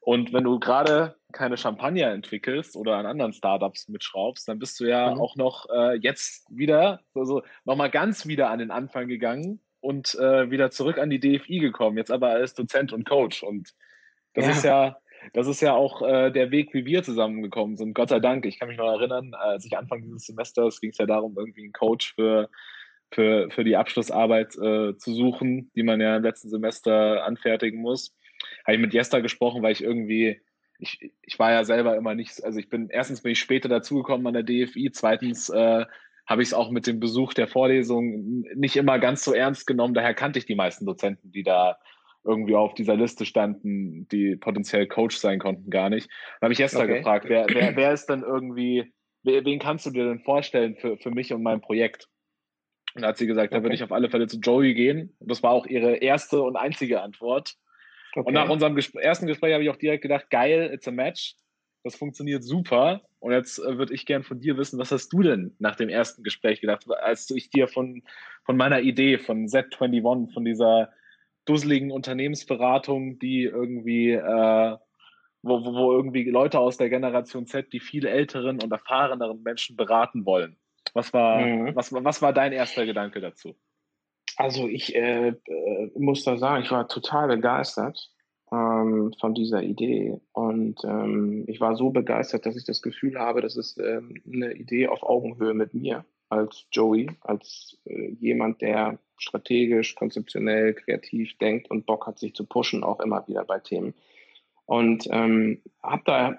Und wenn du gerade keine Champagner entwickelst oder an anderen Startups mitschraubst, dann bist du ja mhm. auch noch äh, jetzt wieder, also nochmal ganz wieder an den Anfang gegangen und äh, wieder zurück an die DFI gekommen, jetzt aber als Dozent und Coach. Und das ja. ist ja, das ist ja auch äh, der Weg, wie wir zusammengekommen sind. Gott sei Dank. Ich kann mich noch erinnern, als ich Anfang dieses Semesters ging es ja darum, irgendwie einen Coach für, für, für die Abschlussarbeit äh, zu suchen, die man ja im letzten Semester anfertigen muss habe ich mit Jester gesprochen, weil ich irgendwie, ich, ich war ja selber immer nicht, also ich bin, erstens bin ich später dazugekommen an der DFI, zweitens äh, habe ich es auch mit dem Besuch der Vorlesung nicht immer ganz so ernst genommen, daher kannte ich die meisten Dozenten, die da irgendwie auf dieser Liste standen, die potenziell Coach sein konnten, gar nicht. Dann habe ich Jester okay. gefragt, wer, wer, wer ist denn irgendwie, wen kannst du dir denn vorstellen für, für mich und mein Projekt? Und da hat sie gesagt, okay. da würde ich auf alle Fälle zu Joey gehen. Und das war auch ihre erste und einzige Antwort. Okay. Und nach unserem Gespr ersten Gespräch habe ich auch direkt gedacht, geil, it's a match. Das funktioniert super. Und jetzt äh, würde ich gern von dir wissen, was hast du denn nach dem ersten Gespräch gedacht, als ich dir von, von meiner Idee, von Z21, von dieser dusseligen Unternehmensberatung, die irgendwie, äh, wo, wo irgendwie Leute aus der Generation Z, die viel älteren und erfahreneren Menschen beraten wollen. Was war, mhm. was, was war dein erster Gedanke dazu? Also ich äh, äh, muss da sagen, ich war total begeistert ähm, von dieser Idee und ähm, ich war so begeistert, dass ich das Gefühl habe, das ist ähm, eine Idee auf Augenhöhe mit mir als Joey, als äh, jemand, der strategisch, konzeptionell, kreativ denkt und Bock hat, sich zu pushen, auch immer wieder bei Themen. Und ähm, habe da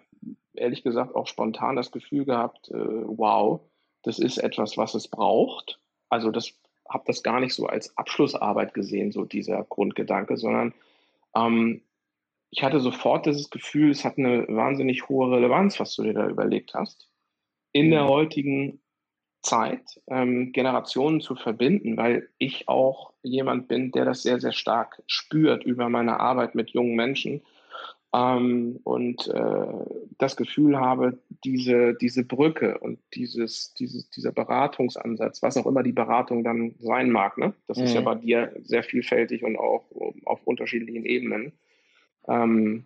ehrlich gesagt auch spontan das Gefühl gehabt, äh, wow, das ist etwas, was es braucht. Also das habe das gar nicht so als Abschlussarbeit gesehen, so dieser Grundgedanke, sondern ähm, ich hatte sofort dieses Gefühl, es hat eine wahnsinnig hohe Relevanz, was du dir da überlegt hast, in der mhm. heutigen Zeit ähm, Generationen zu verbinden, weil ich auch jemand bin, der das sehr, sehr stark spürt über meine Arbeit mit jungen Menschen ähm, und äh, das Gefühl habe, diese, diese Brücke und dieses, dieses, dieser Beratungsansatz, was auch immer die Beratung dann sein mag, ne? das mhm. ist ja mhm. bei dir sehr vielfältig und auch auf unterschiedlichen Ebenen, ähm,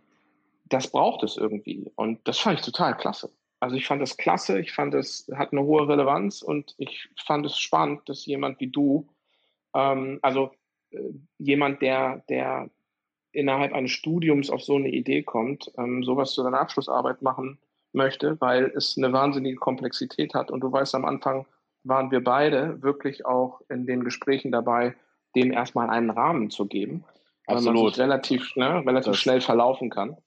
das braucht es irgendwie. Und das fand ich total klasse. Also ich fand das klasse, ich fand es hat eine hohe Relevanz und ich fand es spannend, dass jemand wie du, ähm, also äh, jemand, der, der innerhalb eines Studiums auf so eine Idee kommt, ähm, sowas zu deiner Abschlussarbeit machen möchte, weil es eine wahnsinnige Komplexität hat. Und du weißt, am Anfang waren wir beide wirklich auch in den Gesprächen dabei, dem erstmal einen Rahmen zu geben, Absolut. weil man sich relativ, ne, relativ schnell verlaufen kann.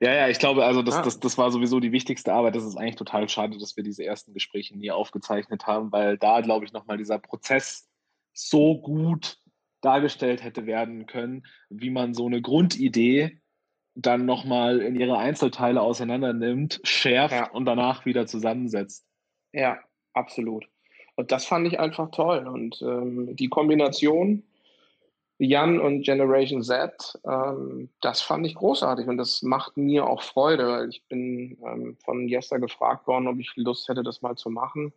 Ja, ja, ich glaube, also das, ah. das, das war sowieso die wichtigste Arbeit. Das ist eigentlich total schade, dass wir diese ersten Gespräche nie aufgezeichnet haben, weil da, glaube ich, nochmal dieser Prozess so gut dargestellt hätte werden können, wie man so eine Grundidee dann nochmal in ihre Einzelteile auseinander nimmt, schärft ja. und danach wieder zusammensetzt. Ja, absolut. Und das fand ich einfach toll. Und ähm, die Kombination Jan und Generation Z, ähm, das fand ich großartig und das macht mir auch Freude, weil ich bin ähm, von Jester gefragt worden, ob ich Lust hätte, das mal zu machen.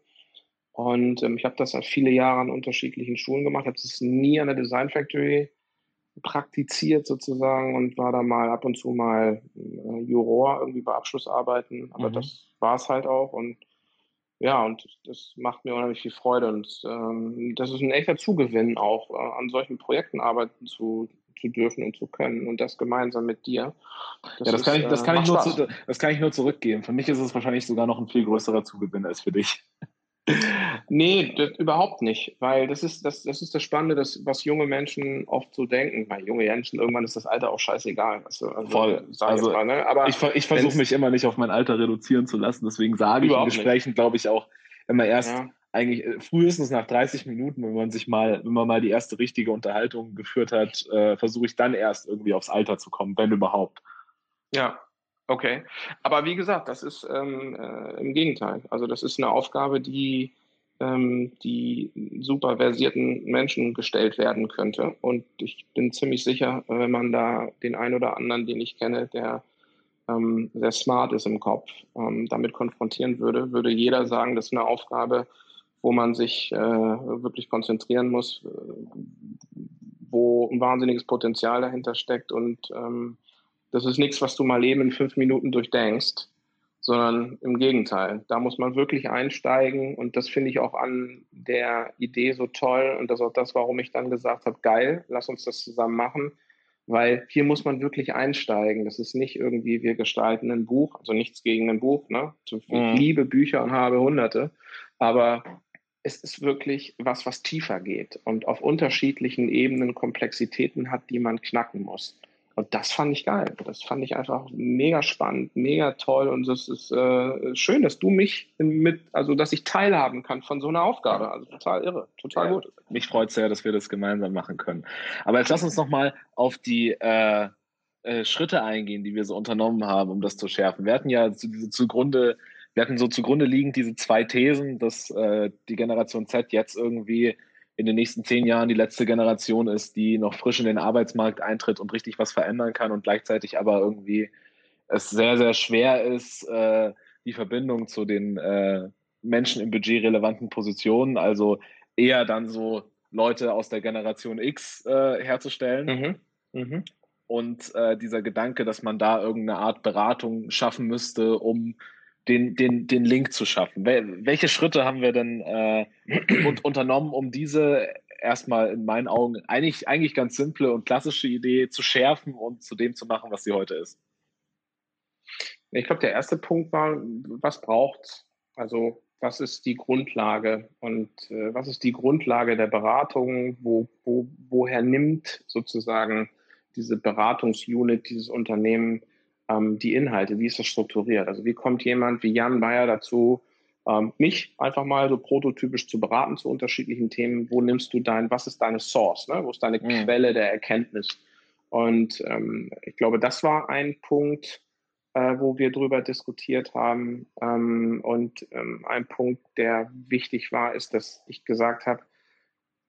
Und ähm, ich habe das halt viele Jahre an unterschiedlichen Schulen gemacht, habe es nie an der Design Factory praktiziert sozusagen und war da mal ab und zu mal äh, Juror irgendwie bei Abschlussarbeiten, aber mhm. das war es halt auch und ja, und das macht mir unheimlich viel Freude und ähm, das ist ein echter Zugewinn auch, äh, an solchen Projekten arbeiten zu, zu dürfen und zu können und das gemeinsam mit dir. Das ja, das, ist, kann ich, das, äh, kann ich nur zu, das kann ich nur zurückgeben. Für mich ist es wahrscheinlich sogar noch ein viel größerer Zugewinn als für dich. Nee, das, überhaupt nicht, weil das ist das, das ist das Spannende, das, was junge Menschen oft so denken. Weil junge Menschen, irgendwann ist das Alter auch scheißegal. Also, also Voll. Also, mal, ne? Aber ich, ich versuche mich immer nicht auf mein Alter reduzieren zu lassen, deswegen sage ich in Gesprächen, glaube ich, auch immer erst ja. eigentlich äh, frühestens nach 30 Minuten, wenn man sich mal, wenn man mal die erste richtige Unterhaltung geführt hat, äh, versuche ich dann erst irgendwie aufs Alter zu kommen, wenn überhaupt. Ja, Okay, aber wie gesagt, das ist ähm, äh, im Gegenteil. Also das ist eine Aufgabe, die ähm, die super versierten Menschen gestellt werden könnte. Und ich bin ziemlich sicher, wenn man da den einen oder anderen, den ich kenne, der ähm, sehr smart ist im Kopf, ähm, damit konfrontieren würde, würde jeder sagen, das ist eine Aufgabe, wo man sich äh, wirklich konzentrieren muss, äh, wo ein wahnsinniges Potenzial dahinter steckt. Und ähm, das ist nichts, was du mal eben in fünf Minuten durchdenkst, sondern im Gegenteil. Da muss man wirklich einsteigen. Und das finde ich auch an der Idee so toll. Und das ist auch das, warum ich dann gesagt habe, geil, lass uns das zusammen machen weil hier muss man wirklich einsteigen. Das ist nicht irgendwie, wir gestalten ein Buch, also nichts gegen ein Buch. Ne? Ich mhm. liebe Bücher und habe hunderte, aber es ist wirklich was, was tiefer geht und auf unterschiedlichen Ebenen Komplexitäten hat, die man knacken muss. Und das fand ich geil. Das fand ich einfach mega spannend, mega toll. Und es ist äh, schön, dass du mich mit, also dass ich teilhaben kann von so einer Aufgabe. Also total irre, total ja, gut. Mich freut sehr, dass wir das gemeinsam machen können. Aber jetzt lass uns nochmal auf die äh, äh, Schritte eingehen, die wir so unternommen haben, um das zu schärfen. Wir hatten ja zu, zugrunde, wir hatten so zugrunde liegend diese zwei Thesen, dass äh, die Generation Z jetzt irgendwie in den nächsten zehn Jahren die letzte Generation ist, die noch frisch in den Arbeitsmarkt eintritt und richtig was verändern kann und gleichzeitig aber irgendwie es sehr, sehr schwer ist, äh, die Verbindung zu den äh, Menschen in budgetrelevanten Positionen, also eher dann so Leute aus der Generation X äh, herzustellen. Mhm. Mhm. Und äh, dieser Gedanke, dass man da irgendeine Art Beratung schaffen müsste, um den, den, den Link zu schaffen. Welche Schritte haben wir denn äh, unternommen, um diese erstmal in meinen Augen eigentlich, eigentlich ganz simple und klassische Idee zu schärfen und zu dem zu machen, was sie heute ist? Ich glaube, der erste Punkt war, was braucht Also was ist die Grundlage und äh, was ist die Grundlage der Beratung? Wo, wo, woher nimmt sozusagen diese Beratungsunit, dieses Unternehmen ähm, die Inhalte, wie ist das strukturiert? Also wie kommt jemand wie Jan Bayer dazu, ähm, mich einfach mal so prototypisch zu beraten zu unterschiedlichen Themen? Wo nimmst du dein, was ist deine Source? Ne? Wo ist deine mhm. Quelle der Erkenntnis? Und ähm, ich glaube, das war ein Punkt, äh, wo wir drüber diskutiert haben. Ähm, und ähm, ein Punkt, der wichtig war, ist, dass ich gesagt habe,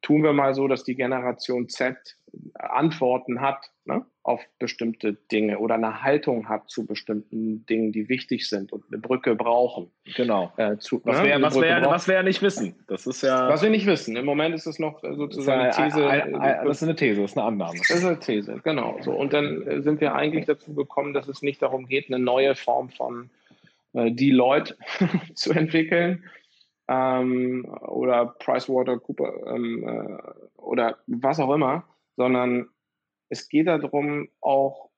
tun wir mal so, dass die Generation Z Antworten hat ne, auf bestimmte Dinge oder eine Haltung hat zu bestimmten Dingen, die wichtig sind und eine Brücke brauchen. Genau. Äh, zu, was ne, wir was wär, was wär nicht wissen. Das ist ja. Was wir nicht wissen. Im Moment ist es noch sozusagen eine These. Ein, ein, das ist eine These, das ist eine Annahme. Das ist eine These, genau. So. Und dann äh, sind wir eigentlich dazu gekommen, dass es nicht darum geht, eine neue Form von äh, Deloitte zu entwickeln, ähm, oder PricewaterCooper ähm, äh, oder was auch immer, sondern es geht darum, auch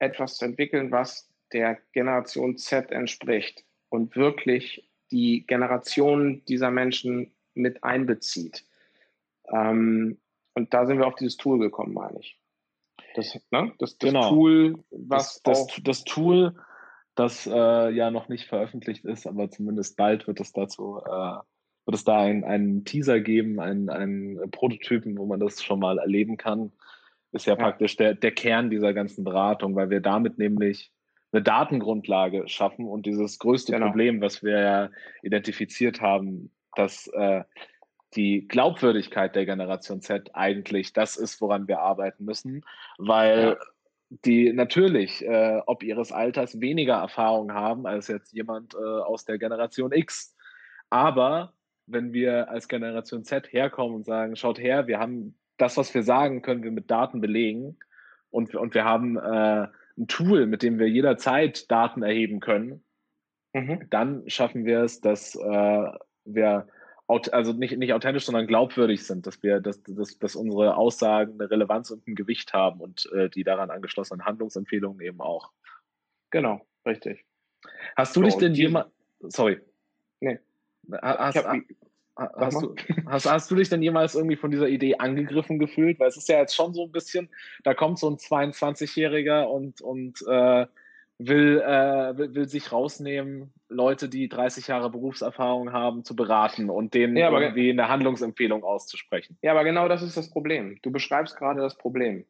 etwas zu entwickeln, was der Generation Z entspricht und wirklich die Generation dieser Menschen mit einbezieht. Ähm, und da sind wir auf dieses Tool gekommen, meine ich. Das, ne? das, das genau. Tool, was das, das, das Tool, das äh, ja noch nicht veröffentlicht ist, aber zumindest bald wird es dazu, äh, wird es da einen Teaser geben, einen, einen Prototypen, wo man das schon mal erleben kann. Ist ja, ja. praktisch der, der Kern dieser ganzen Beratung, weil wir damit nämlich eine Datengrundlage schaffen und dieses größte genau. Problem, was wir ja identifiziert haben, dass äh, die Glaubwürdigkeit der Generation Z eigentlich das ist, woran wir arbeiten müssen, weil ja die natürlich, äh, ob ihres Alters, weniger Erfahrung haben als jetzt jemand äh, aus der Generation X. Aber wenn wir als Generation Z herkommen und sagen, schaut her, wir haben das, was wir sagen, können wir mit Daten belegen und, und wir haben äh, ein Tool, mit dem wir jederzeit Daten erheben können, mhm. dann schaffen wir es, dass äh, wir also nicht, nicht authentisch, sondern glaubwürdig sind, dass wir, dass, dass, dass unsere Aussagen eine Relevanz und ein Gewicht haben und äh, die daran angeschlossenen Handlungsempfehlungen eben auch. Genau, richtig. Hast du so, dich denn jemand, sorry. Nee. Hast, hab, hast, du, hast, hast, du dich denn jemals irgendwie von dieser Idee angegriffen gefühlt? Weil es ist ja jetzt schon so ein bisschen, da kommt so ein 22-Jähriger und, und äh, will, äh, will, will, sich rausnehmen, Leute, die 30 Jahre Berufserfahrung haben, zu beraten und denen ja, irgendwie eine Handlungsempfehlung auszusprechen. Ja, aber genau das ist das Problem. Du beschreibst gerade das Problem.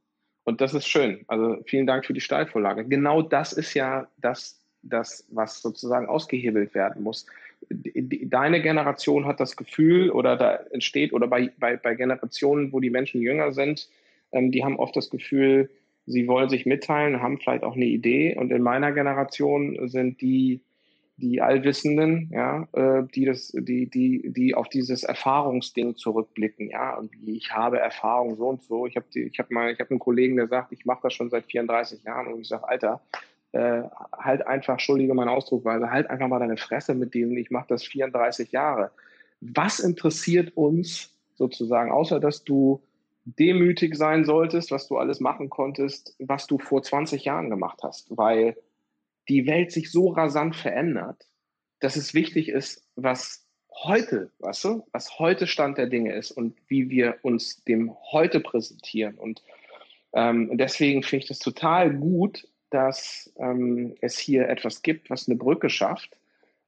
Und das ist schön. Also vielen Dank für die Steilvorlage. Genau das ist ja das, das was sozusagen ausgehebelt werden muss. Deine Generation hat das Gefühl oder da entsteht oder bei, bei, bei Generationen, wo die Menschen jünger sind, ähm, die haben oft das Gefühl, sie wollen sich mitteilen, haben vielleicht auch eine Idee. Und in meiner Generation sind die, die Allwissenden, ja, äh, die das, die, die, die auf dieses Erfahrungsding zurückblicken, ja, ich habe Erfahrung so und so. Ich habe ich ich habe einen Kollegen, der sagt, ich mache das schon seit 34 Jahren und ich sage, Alter, äh, halt einfach, entschuldige meine Ausdruckweise, halt einfach mal deine Fresse mit denen, ich mache das 34 Jahre. Was interessiert uns sozusagen, außer dass du demütig sein solltest, was du alles machen konntest, was du vor 20 Jahren gemacht hast, weil die Welt sich so rasant verändert, dass es wichtig ist, was heute, weißt du, was heute Stand der Dinge ist und wie wir uns dem heute präsentieren. Und ähm, deswegen finde ich das total gut, dass ähm, es hier etwas gibt, was eine Brücke schafft,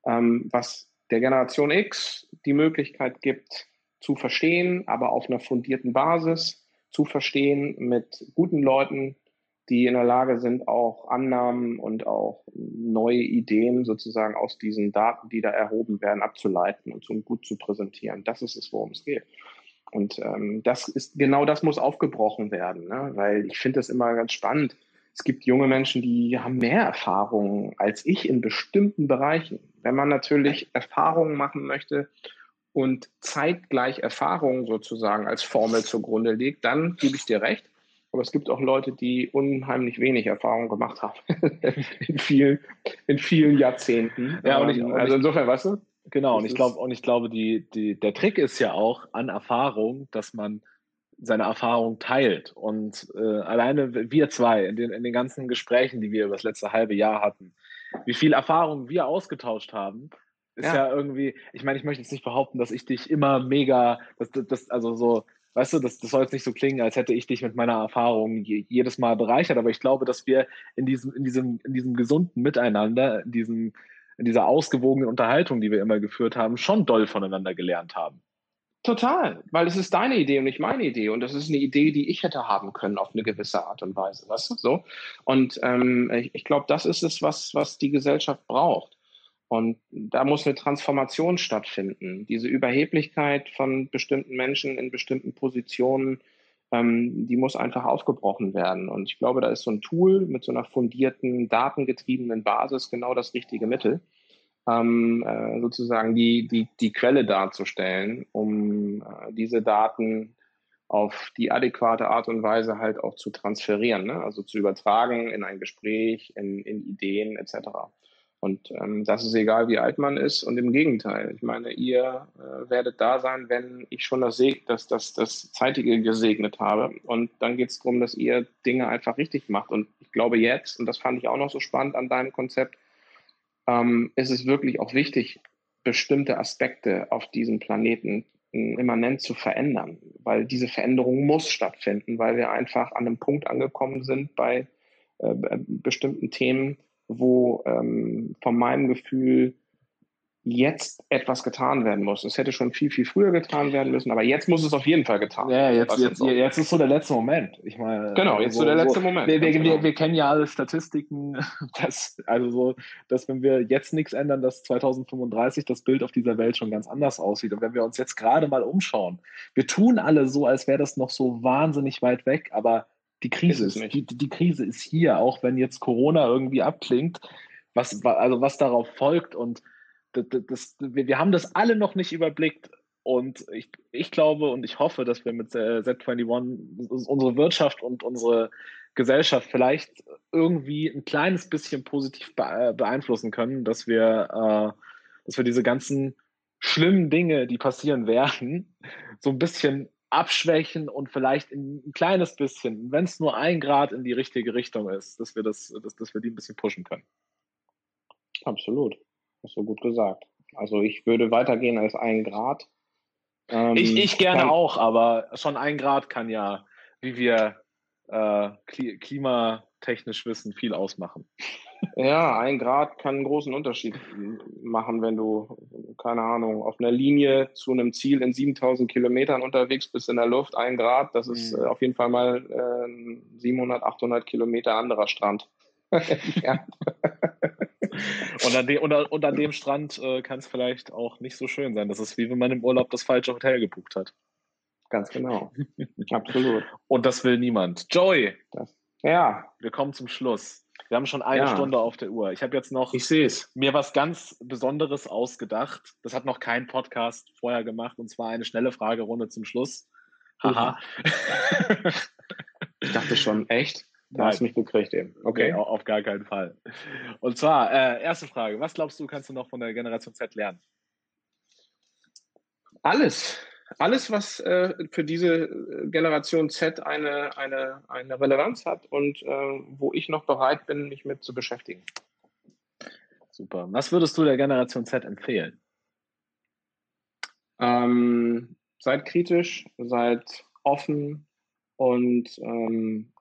ähm, was der Generation X die Möglichkeit gibt, zu verstehen, aber auf einer fundierten Basis zu verstehen mit guten Leuten, die in der Lage sind, auch Annahmen und auch neue Ideen sozusagen aus diesen Daten, die da erhoben werden, abzuleiten und so gut zu präsentieren. Das ist es, worum es geht. Und ähm, das ist genau das muss aufgebrochen werden, ne? weil ich finde das immer ganz spannend. Es gibt junge Menschen, die haben mehr Erfahrungen als ich in bestimmten Bereichen. Wenn man natürlich Erfahrungen machen möchte und zeitgleich Erfahrungen sozusagen als Formel zugrunde legt, dann gebe ich dir recht. Aber es gibt auch Leute, die unheimlich wenig Erfahrung gemacht haben in vielen, in vielen Jahrzehnten. Ja, und ich, ähm, also insofern, weißt du? Genau, und ich glaube, und ich glaube, die, die, der Trick ist ja auch an Erfahrung, dass man seine Erfahrung teilt. Und äh, alleine wir zwei in den, in den ganzen Gesprächen, die wir über das letzte halbe Jahr hatten, wie viel Erfahrung wir ausgetauscht haben, ist ja, ja irgendwie, ich meine, ich möchte jetzt nicht behaupten, dass ich dich immer mega, das, das, also so, weißt du, das, das soll jetzt nicht so klingen, als hätte ich dich mit meiner Erfahrung je, jedes Mal bereichert, aber ich glaube, dass wir in diesem, in diesem, in diesem gesunden Miteinander, in diesem, in dieser ausgewogenen Unterhaltung, die wir immer geführt haben, schon doll voneinander gelernt haben. Total, weil es ist deine Idee und nicht meine Idee. Und das ist eine Idee, die ich hätte haben können auf eine gewisse Art und Weise, weißt du? So. Und ähm, ich, ich glaube, das ist es, was, was die Gesellschaft braucht. Und da muss eine Transformation stattfinden. Diese Überheblichkeit von bestimmten Menschen in bestimmten Positionen, ähm, die muss einfach aufgebrochen werden. Und ich glaube, da ist so ein Tool mit so einer fundierten, datengetriebenen Basis genau das richtige Mittel ähm, äh, sozusagen die, die, die Quelle darzustellen, um äh, diese Daten auf die adäquate Art und Weise halt auch zu transferieren, ne? also zu übertragen in ein Gespräch, in, in Ideen etc. Und ähm, das ist egal, wie alt man ist. Und im Gegenteil, ich meine, ihr äh, werdet da sein, wenn ich schon das, das, das, das Zeitige gesegnet habe. Und dann geht es darum, dass ihr Dinge einfach richtig macht. Und ich glaube jetzt, und das fand ich auch noch so spannend an deinem Konzept, ähm, ist es wirklich auch wichtig, bestimmte Aspekte auf diesem Planeten hm, immanent zu verändern, weil diese Veränderung muss stattfinden, weil wir einfach an einem Punkt angekommen sind bei äh, bestimmten Themen, wo ähm, von meinem Gefühl jetzt etwas getan werden muss. Es hätte schon viel, viel früher getan werden müssen, aber jetzt muss es auf jeden Fall getan werden. Ja, jetzt, jetzt, jetzt, ist so der letzte Moment. Ich meine, genau, jetzt so, so der letzte Moment. Wir, wir, genau. wir, kennen ja alle Statistiken, dass, also so, dass wenn wir jetzt nichts ändern, dass 2035 das Bild auf dieser Welt schon ganz anders aussieht. Und wenn wir uns jetzt gerade mal umschauen, wir tun alle so, als wäre das noch so wahnsinnig weit weg, aber die Krise ist, ist die, die Krise ist hier, auch wenn jetzt Corona irgendwie abklingt, was, also was darauf folgt und das, das, wir, haben das alle noch nicht überblickt. Und ich, ich glaube und ich hoffe, dass wir mit Z21 unsere Wirtschaft und unsere Gesellschaft vielleicht irgendwie ein kleines bisschen positiv beeinflussen können, dass wir, äh, dass wir diese ganzen schlimmen Dinge, die passieren werden, so ein bisschen abschwächen und vielleicht ein kleines bisschen, wenn es nur ein Grad in die richtige Richtung ist, dass wir das, dass, dass wir die ein bisschen pushen können. Absolut. Hast du gut gesagt. Also ich würde weitergehen als ein Grad. Ähm, ich, ich gerne kann, auch, aber schon ein Grad kann ja, wie wir äh, klimatechnisch wissen, viel ausmachen. Ja, ein Grad kann einen großen Unterschied machen, wenn du, keine Ahnung, auf einer Linie zu einem Ziel in 7000 Kilometern unterwegs bist in der Luft. Ein Grad, das ist mhm. äh, auf jeden Fall mal äh, 700, 800 Kilometer anderer Strand. ja. Und, an de, und, und, an dem Strand äh, kann es vielleicht auch nicht so schön sein. Das ist wie wenn man im Urlaub das falsche Hotel gebucht hat. Ganz genau. Absolut. Und das will niemand. Joey. Das, ja. Wir kommen zum Schluss. Wir haben schon eine ja. Stunde auf der Uhr. Ich habe jetzt noch ich seh's. mir was ganz Besonderes ausgedacht. Das hat noch kein Podcast vorher gemacht und zwar eine schnelle Fragerunde zum Schluss. Haha. ich dachte schon, echt? Du hast mich gekriegt eben. Okay, nee, auf gar keinen Fall. Und zwar, äh, erste Frage. Was glaubst du, kannst du noch von der Generation Z lernen? Alles. Alles, was äh, für diese Generation Z eine, eine, eine Relevanz hat und äh, wo ich noch bereit bin, mich mit zu beschäftigen. Super. Was würdest du der Generation Z empfehlen? Ähm, seid kritisch, seid offen und ähm,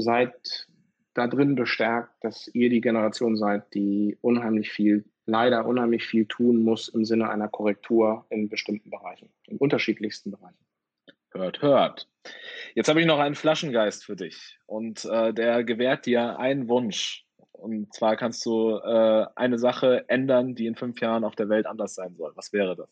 seid da drin bestärkt, dass ihr die Generation seid, die unheimlich viel, leider unheimlich viel tun muss im Sinne einer Korrektur in bestimmten Bereichen, in unterschiedlichsten Bereichen. Hört, hört. Jetzt habe ich noch einen Flaschengeist für dich und äh, der gewährt dir einen Wunsch. Und zwar kannst du äh, eine Sache ändern, die in fünf Jahren auf der Welt anders sein soll. Was wäre das?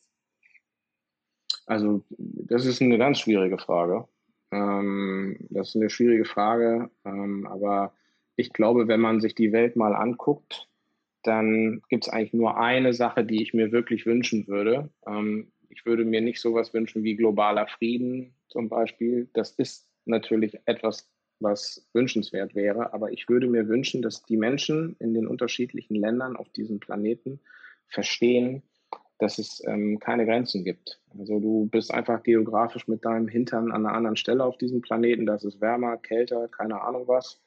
Also, das ist eine ganz schwierige Frage. Ähm, das ist eine schwierige Frage, ähm, aber ich glaube, wenn man sich die Welt mal anguckt, dann gibt es eigentlich nur eine Sache, die ich mir wirklich wünschen würde. Ähm, ich würde mir nicht sowas wünschen wie globaler Frieden zum Beispiel. Das ist natürlich etwas, was wünschenswert wäre, aber ich würde mir wünschen, dass die Menschen in den unterschiedlichen Ländern auf diesem Planeten verstehen, dass es ähm, keine Grenzen gibt. Also du bist einfach geografisch mit deinem Hintern an einer anderen Stelle auf diesem Planeten. Das ist wärmer, kälter, keine Ahnung was.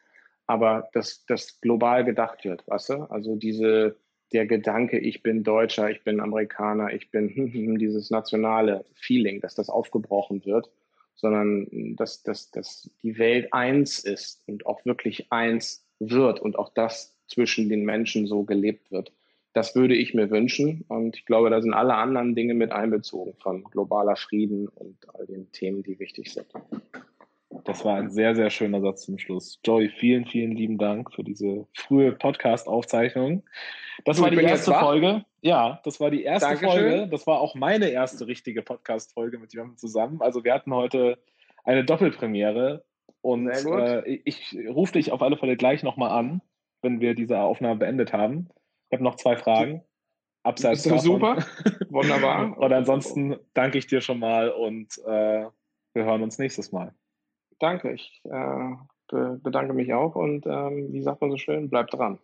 Aber dass das global gedacht wird, weißt du? Also diese, der Gedanke, ich bin Deutscher, ich bin Amerikaner, ich bin dieses nationale Feeling, dass das aufgebrochen wird, sondern dass, dass, dass die Welt eins ist und auch wirklich eins wird und auch das zwischen den Menschen so gelebt wird. Das würde ich mir wünschen. Und ich glaube, da sind alle anderen Dinge mit einbezogen, von globaler Frieden und all den Themen, die wichtig sind. Das war ein sehr, sehr schöner Satz zum Schluss. Joey, vielen, vielen lieben Dank für diese frühe Podcast-Aufzeichnung. Das du, war die erste Folge. Ja, das war die erste Dankeschön. Folge. Das war auch meine erste richtige Podcast-Folge mit jemandem zusammen. Also wir hatten heute eine Doppelpremiere. Und äh, ich, ich rufe dich auf alle Fälle gleich nochmal an, wenn wir diese Aufnahme beendet haben. Ich habe noch zwei Fragen. Abseits davon. Super, wunderbar. und ansonsten danke ich dir schon mal und äh, wir hören uns nächstes Mal. Danke, ich äh, bedanke mich auch und ähm, wie sagt man so schön, bleibt dran.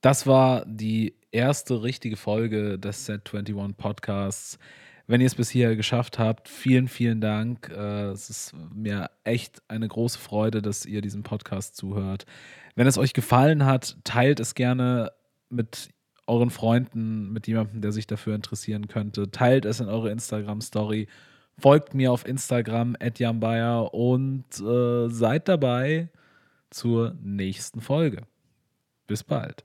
Das war die erste richtige Folge des Set21 Podcasts. Wenn ihr es bis hier geschafft habt, vielen, vielen Dank. Äh, es ist mir echt eine große Freude, dass ihr diesem Podcast zuhört. Wenn es euch gefallen hat, teilt es gerne mit euren Freunden, mit jemandem, der sich dafür interessieren könnte. Teilt es in eure Instagram-Story. Folgt mir auf Instagram, @janbayer und äh, seid dabei zur nächsten Folge. Bis bald.